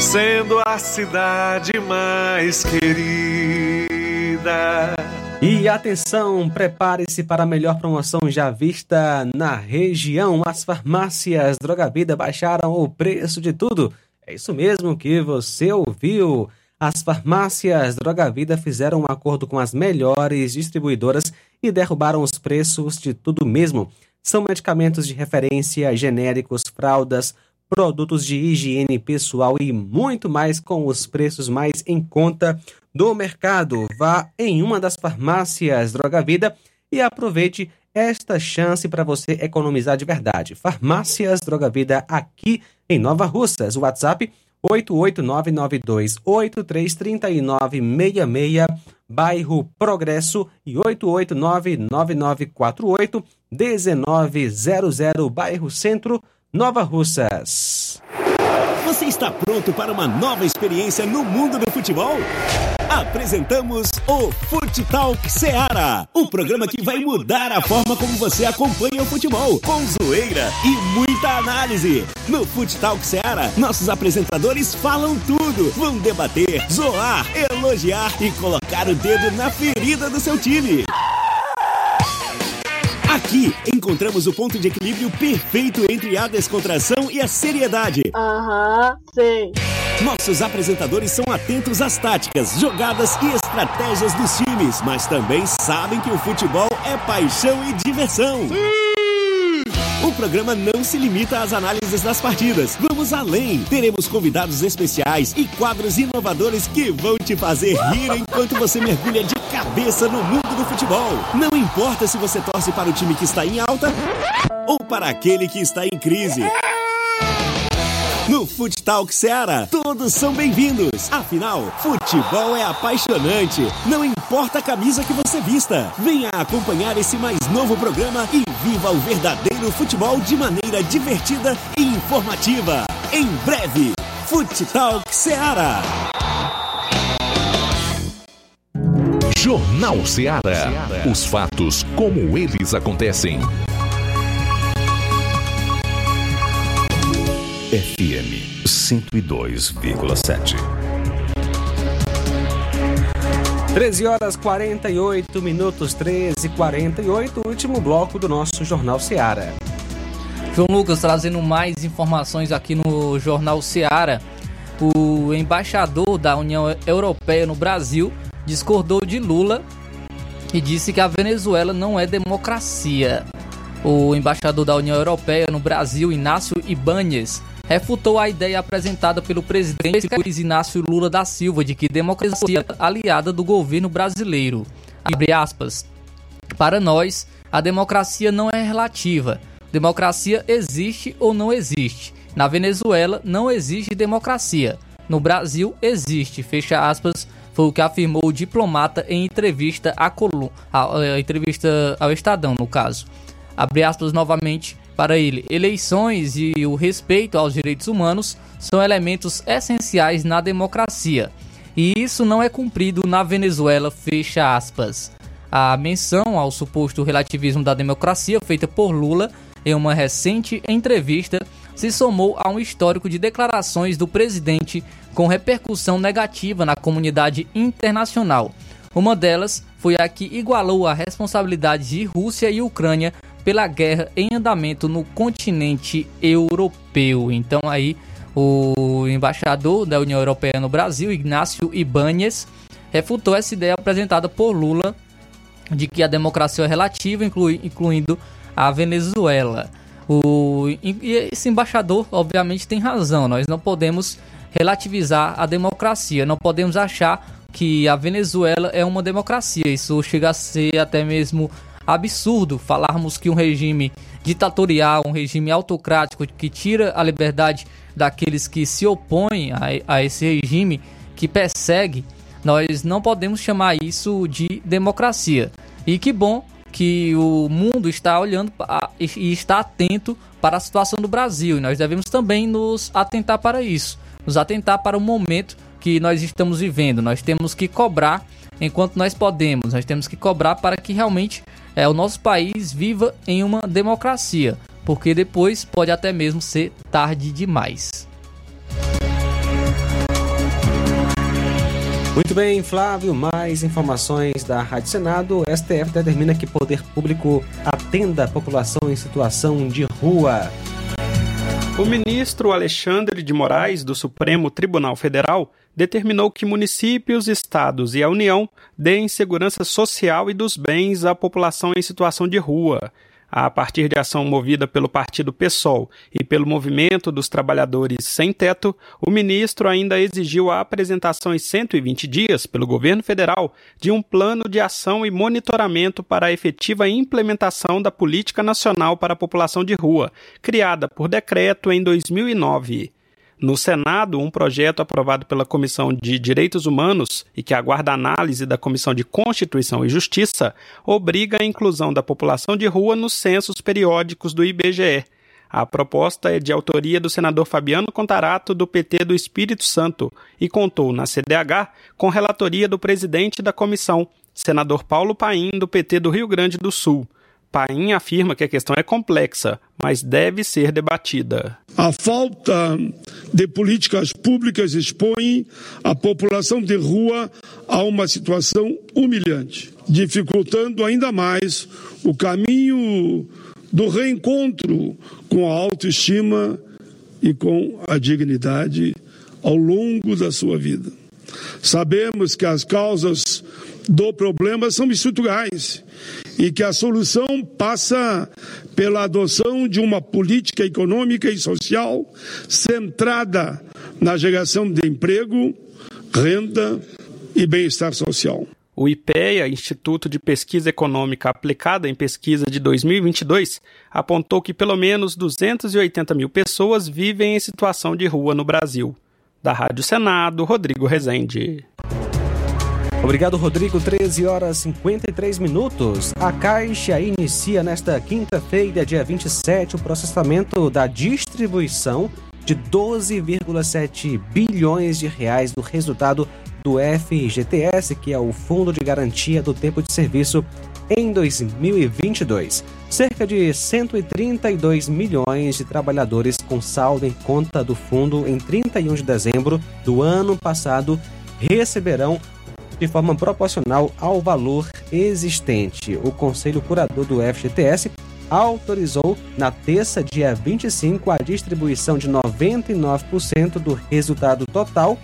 sendo a cidade mais querida. E atenção, prepare-se para a melhor promoção já vista na região. As farmácias Droga Vida baixaram o preço de tudo. É isso mesmo que você ouviu. As farmácias Droga Vida fizeram um acordo com as melhores distribuidoras e derrubaram os preços de tudo mesmo. São medicamentos de referência, genéricos, fraldas, produtos de higiene pessoal e muito mais com os preços mais em conta do mercado. Vá em uma das farmácias Droga Vida e aproveite esta chance para você economizar de verdade. Farmácias Droga Vida aqui em Nova Russas. WhatsApp 88992833966, bairro Progresso e 88999481900, bairro Centro, Nova Russas. Você está pronto para uma nova experiência no mundo do futebol? Apresentamos o Fute Talk Seara, o programa que vai mudar a forma como você acompanha o futebol, com zoeira e muita análise. No Fute Talk Seara, nossos apresentadores falam tudo, vão debater, zoar, elogiar e colocar o dedo na ferida do seu time. Aqui encontramos o ponto de equilíbrio perfeito entre a descontração e a seriedade. Aham, sei. Nossos apresentadores são atentos às táticas, jogadas e estratégias dos times, mas também sabem que o futebol é paixão e diversão. O programa não se limita às análises das partidas. Vamos além. Teremos convidados especiais e quadros inovadores que vão te fazer rir enquanto você mergulha de cabeça no mundo do futebol. Não importa se você torce para o time que está em alta ou para aquele que está em crise. No Fute Talk Ceará, todos são bem-vindos. Afinal, futebol é apaixonante. Não importa a camisa que você vista. Venha acompanhar esse mais novo programa e viva o verdadeiro futebol de maneira divertida e informativa. Em breve, Fute Talk Ceará. Jornal Ceará. Os fatos como eles acontecem. FM 102,7. 13 horas 48 minutos, 13 e 48, último bloco do nosso Jornal Seara. João Lucas trazendo mais informações aqui no Jornal Seara. O embaixador da União Europeia no Brasil discordou de Lula e disse que a Venezuela não é democracia. O embaixador da União Europeia no Brasil, Inácio Ibanez, refutou a ideia apresentada pelo presidente Luiz Inácio Lula da Silva de que democracia é aliada do governo brasileiro. Abre aspas. Para nós, a democracia não é relativa. Democracia existe ou não existe. Na Venezuela não existe democracia. No Brasil existe, fecha aspas, foi o que afirmou o diplomata em entrevista, a Colum, a, a entrevista ao Estadão, no caso. Abre aspas novamente para ele. Eleições e o respeito aos direitos humanos são elementos essenciais na democracia. E isso não é cumprido na Venezuela, fecha aspas. A menção ao suposto relativismo da democracia feita por Lula em uma recente entrevista se somou a um histórico de declarações do presidente com repercussão negativa na comunidade internacional. Uma delas foi a que igualou a responsabilidade de Rússia e Ucrânia pela guerra em andamento no continente europeu. Então aí o embaixador da União Europeia no Brasil, Ignácio Ibanez, refutou essa ideia apresentada por Lula de que a democracia é relativa, inclui, incluindo a Venezuela. O, e esse embaixador, obviamente, tem razão. Nós não podemos relativizar a democracia, não podemos achar que a Venezuela é uma democracia. Isso chega a ser até mesmo absurdo falarmos que um regime ditatorial, um regime autocrático que tira a liberdade daqueles que se opõem a, a esse regime, que persegue, nós não podemos chamar isso de democracia. E que bom que o mundo está olhando e está atento para a situação do Brasil. E nós devemos também nos atentar para isso, nos atentar para o momento que nós estamos vivendo. Nós temos que cobrar enquanto nós podemos. Nós temos que cobrar para que realmente é, o nosso país viva em uma democracia, porque depois pode até mesmo ser tarde demais. Muito bem, Flávio. Mais informações da Rádio Senado. O STF determina que poder público atenda a população em situação de rua. O ministro Alexandre de Moraes, do Supremo Tribunal Federal, determinou que municípios, estados e a União deem segurança social e dos bens à população em situação de rua. A partir de ação movida pelo partido PSOL e pelo Movimento dos Trabalhadores Sem Teto, o ministro ainda exigiu a apresentação em 120 dias pelo governo federal de um plano de ação e monitoramento para a efetiva implementação da Política Nacional para a População de Rua, criada por decreto em 2009. No Senado, um projeto aprovado pela Comissão de Direitos Humanos e que aguarda análise da Comissão de Constituição e Justiça obriga a inclusão da população de rua nos censos periódicos do IBGE. A proposta é de autoria do senador Fabiano Contarato, do PT do Espírito Santo, e contou na CDH com relatoria do presidente da comissão, senador Paulo Paim, do PT do Rio Grande do Sul. Paim afirma que a questão é complexa, mas deve ser debatida. A falta de políticas públicas expõe a população de rua a uma situação humilhante, dificultando ainda mais o caminho do reencontro com a autoestima e com a dignidade ao longo da sua vida. Sabemos que as causas do problema são estruturais e que a solução passa pela adoção de uma política econômica e social centrada na geração de emprego, renda e bem-estar social. O IPEA, Instituto de Pesquisa Econômica Aplicada em Pesquisa de 2022, apontou que pelo menos 280 mil pessoas vivem em situação de rua no Brasil. Da Rádio Senado, Rodrigo Rezende. Obrigado, Rodrigo. 13 horas 53 minutos. A Caixa inicia nesta quinta-feira, dia 27, o processamento da distribuição de 12,7 bilhões de reais do resultado do FGTS, que é o Fundo de Garantia do Tempo de Serviço, em 2022. Cerca de 132 milhões de trabalhadores com saldo em conta do fundo em 31 de dezembro do ano passado receberão de forma proporcional ao valor existente. O Conselho Curador do FGTS autorizou na terça, dia 25, a distribuição de 99% do resultado total,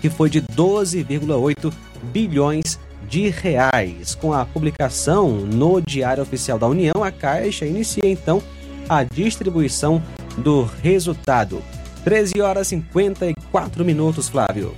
que foi de 12,8 bilhões de reais. Com a publicação no Diário Oficial da União, a Caixa inicia então a distribuição do resultado. 13 horas e 54 minutos, Flávio.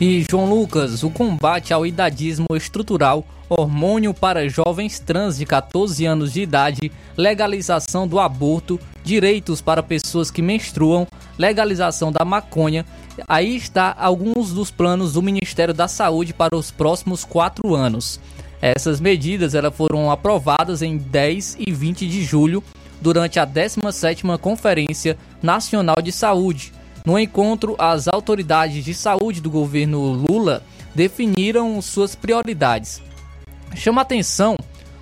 E João Lucas, o combate ao idadismo estrutural, hormônio para jovens trans de 14 anos de idade, legalização do aborto, direitos para pessoas que menstruam, legalização da maconha. Aí está alguns dos planos do Ministério da Saúde para os próximos quatro anos. Essas medidas elas foram aprovadas em 10 e 20 de julho durante a 17ª Conferência Nacional de Saúde, no encontro, as autoridades de saúde do governo Lula definiram suas prioridades. Chama atenção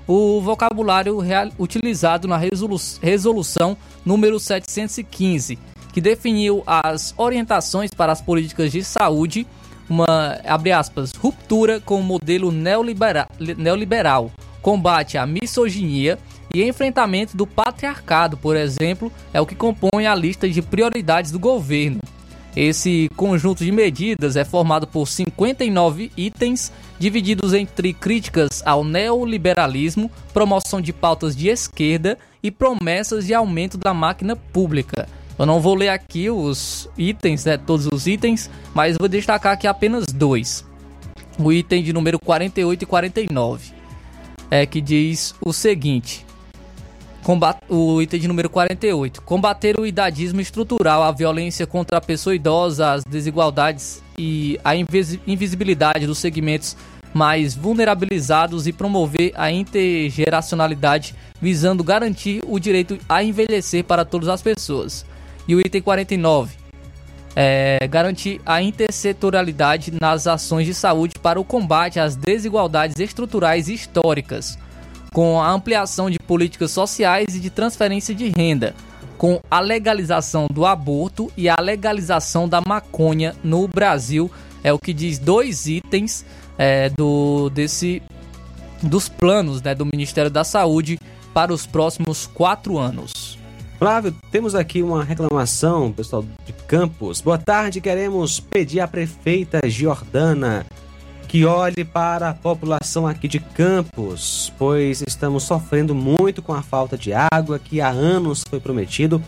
o vocabulário utilizado na resolu resolução número 715, que definiu as orientações para as políticas de saúde, uma abre aspas, ruptura com o modelo neoliberal, neoliberal combate à misoginia e enfrentamento do patriarcado, por exemplo, é o que compõe a lista de prioridades do governo. Esse conjunto de medidas é formado por 59 itens, divididos entre críticas ao neoliberalismo, promoção de pautas de esquerda e promessas de aumento da máquina pública. Eu não vou ler aqui os itens, né, todos os itens, mas vou destacar aqui apenas dois. O item de número 48 e 49 é que diz o seguinte: O item de número 48. Combater o idadismo estrutural, a violência contra a pessoa idosa, as desigualdades e a invisibilidade dos segmentos mais vulnerabilizados e promover a intergeracionalidade, visando garantir o direito a envelhecer para todas as pessoas. E o item 49. É, garantir a intersetorialidade nas ações de saúde para o combate às desigualdades estruturais e históricas com a ampliação de políticas sociais e de transferência de renda, com a legalização do aborto e a legalização da maconha no Brasil. É o que diz dois itens é, do desse dos planos né, do Ministério da Saúde para os próximos quatro anos. Flávio, temos aqui uma reclamação, pessoal de Campos. Boa tarde, queremos pedir à prefeita Giordana que olhe para a população aqui de Campos, pois estamos sofrendo muito com a falta de água que há anos foi prometido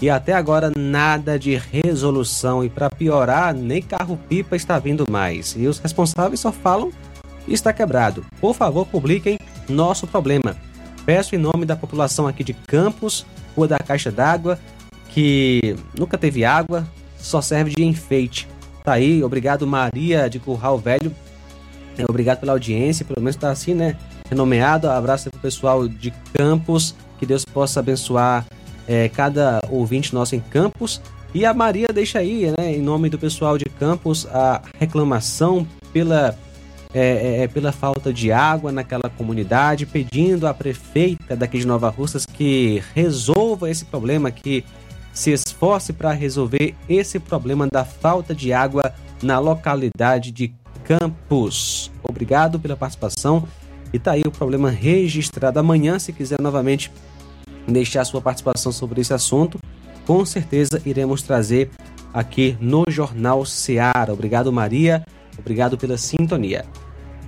e até agora nada de resolução e para piorar, nem carro-pipa está vindo mais. E os responsáveis só falam que está quebrado. Por favor, publiquem nosso problema. Peço em nome da população aqui de Campos, Rua da Caixa d'Água, que nunca teve água, só serve de enfeite. Tá aí, obrigado Maria de Curral Velho obrigado pela audiência, pelo menos está assim, né? Renomeado. Abraço para o pessoal de Campos. Que Deus possa abençoar é, cada ouvinte nosso em Campos. E a Maria deixa aí, né, em nome do pessoal de Campos, a reclamação pela, é, é, é pela falta de água naquela comunidade, pedindo à prefeita daqui de Nova Russas que resolva esse problema, que se esforce para resolver esse problema da falta de água na localidade de Campos. Obrigado pela participação. E tá aí o problema registrado. Amanhã, se quiser novamente deixar sua participação sobre esse assunto, com certeza iremos trazer aqui no Jornal Seara. Obrigado, Maria. Obrigado pela sintonia.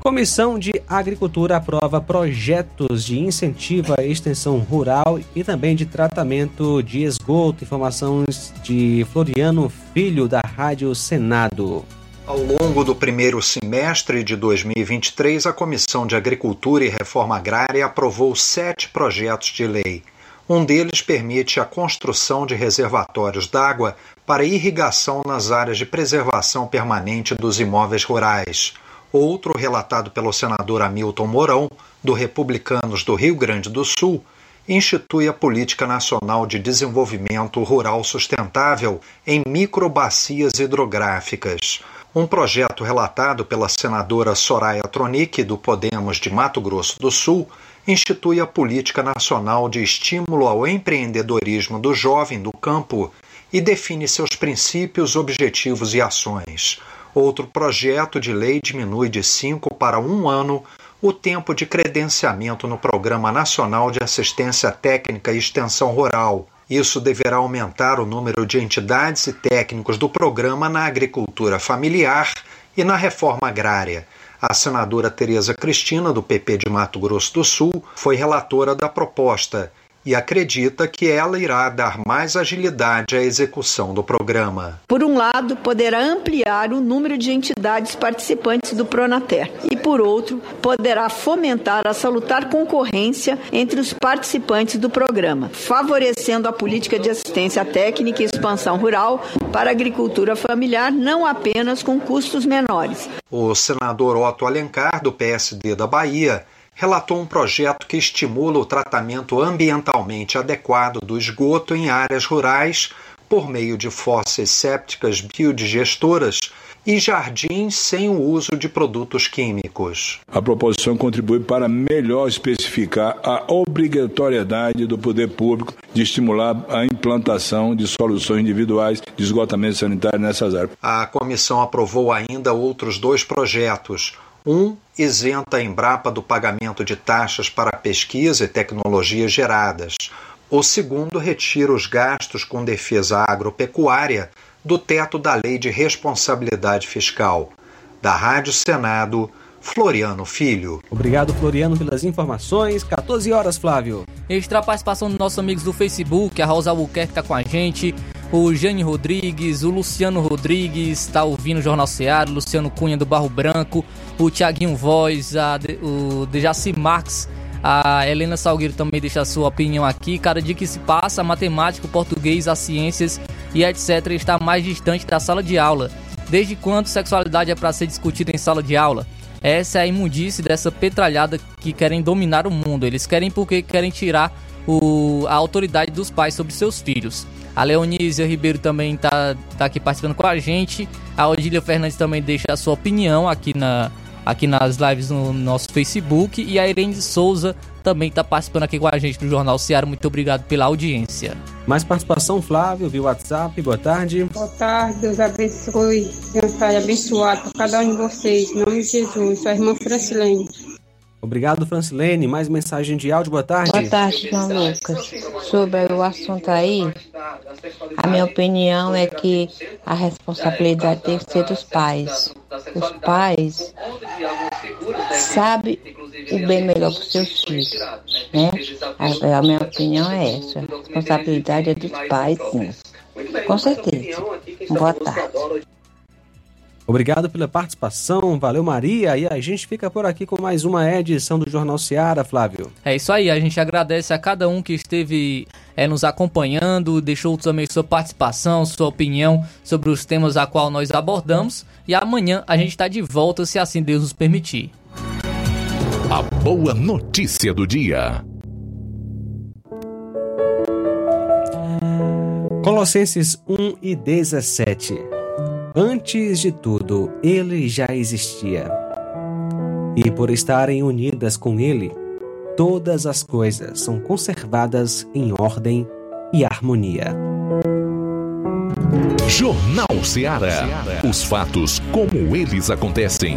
Comissão de Agricultura aprova projetos de incentivo à extensão rural e também de tratamento de esgoto. Informações de Floriano Filho, da Rádio Senado. Ao longo do primeiro semestre de 2023, a Comissão de Agricultura e Reforma Agrária aprovou sete projetos de lei. Um deles permite a construção de reservatórios d'água para irrigação nas áreas de preservação permanente dos imóveis rurais. Outro, relatado pelo senador Hamilton Mourão, do Republicanos do Rio Grande do Sul, institui a Política Nacional de Desenvolvimento Rural Sustentável em microbacias hidrográficas. Um projeto relatado pela senadora Soraya Tronic, do Podemos de Mato Grosso do Sul, institui a Política Nacional de Estímulo ao Empreendedorismo do Jovem do Campo e define seus princípios, objetivos e ações. Outro projeto de lei diminui de cinco para um ano o tempo de credenciamento no Programa Nacional de Assistência Técnica e Extensão Rural isso deverá aumentar o número de entidades e técnicos do programa na agricultura familiar e na reforma agrária. A senadora Tereza Cristina, do PP de Mato Grosso do Sul, foi relatora da proposta e acredita que ela irá dar mais agilidade à execução do programa. Por um lado, poderá ampliar o número de entidades participantes do Pronater e, por outro, poderá fomentar a salutar concorrência entre os participantes do programa, favorecendo a política de assistência técnica e expansão rural para a agricultura familiar, não apenas com custos menores. O senador Otto Alencar, do PSD da Bahia, relatou um projeto que estimula o tratamento ambientalmente adequado do esgoto em áreas rurais por meio de fossas sépticas biodigestoras e jardins sem o uso de produtos químicos. A proposição contribui para melhor especificar a obrigatoriedade do poder público de estimular a implantação de soluções individuais de esgotamento sanitário nessas áreas. A comissão aprovou ainda outros dois projetos um, isenta a Embrapa do pagamento de taxas para pesquisa e tecnologias geradas. O segundo, retira os gastos com defesa agropecuária do teto da Lei de Responsabilidade Fiscal. Da Rádio Senado, Floriano Filho. Obrigado, Floriano, pelas informações. 14 horas, Flávio. Extra participação dos nossos amigos do Facebook, a Rosa Albuquerque está com a gente, o Jane Rodrigues, o Luciano Rodrigues está ouvindo o Jornal Seara, Luciano Cunha do Barro Branco, o Tiaguinho Voz, a, o Dejaci Marques, a Helena Salgueiro também deixa a sua opinião aqui. Cada dia que se passa, a matemática, o português, as ciências e etc. está mais distante da sala de aula. Desde quando sexualidade é para ser discutida em sala de aula? Essa é a imundice dessa petralhada que querem dominar o mundo. Eles querem porque querem tirar o, a autoridade dos pais sobre seus filhos. A Leonísia Ribeiro também está tá aqui participando com a gente. A Odília Fernandes também deixa a sua opinião aqui, na, aqui nas lives no nosso Facebook. E a Irene Souza também está participando aqui com a gente do Jornal Ceará. Muito obrigado pela audiência. Mais participação, Flávio, via WhatsApp. Boa tarde. Boa tarde, Deus abençoe. Mensagem abençoada para cada um de vocês. Em nome de Jesus. Sua irmã Francilene. Obrigado, Francilene. Mais mensagem de áudio. Boa tarde. Boa tarde, João Lucas. Sobre o assunto aí, a minha opinião é que a responsabilidade tem que ser dos pais. Os pais sabem o bem melhor para os seus filhos. Né? A, a minha opinião é essa. A responsabilidade é dos pais, sim. Com certeza. Boa tarde. Obrigado pela participação, valeu Maria. E a gente fica por aqui com mais uma edição do Jornal Seara, Flávio. É isso aí, a gente agradece a cada um que esteve é, nos acompanhando, deixou também sua participação, sua opinião sobre os temas a qual nós abordamos. E amanhã a gente está de volta, se assim Deus nos permitir. A boa notícia do dia. Colossenses 1 e 17. Antes de tudo, ele já existia. E por estarem unidas com ele, todas as coisas são conservadas em ordem e harmonia. Jornal Ceará. Os fatos como eles acontecem.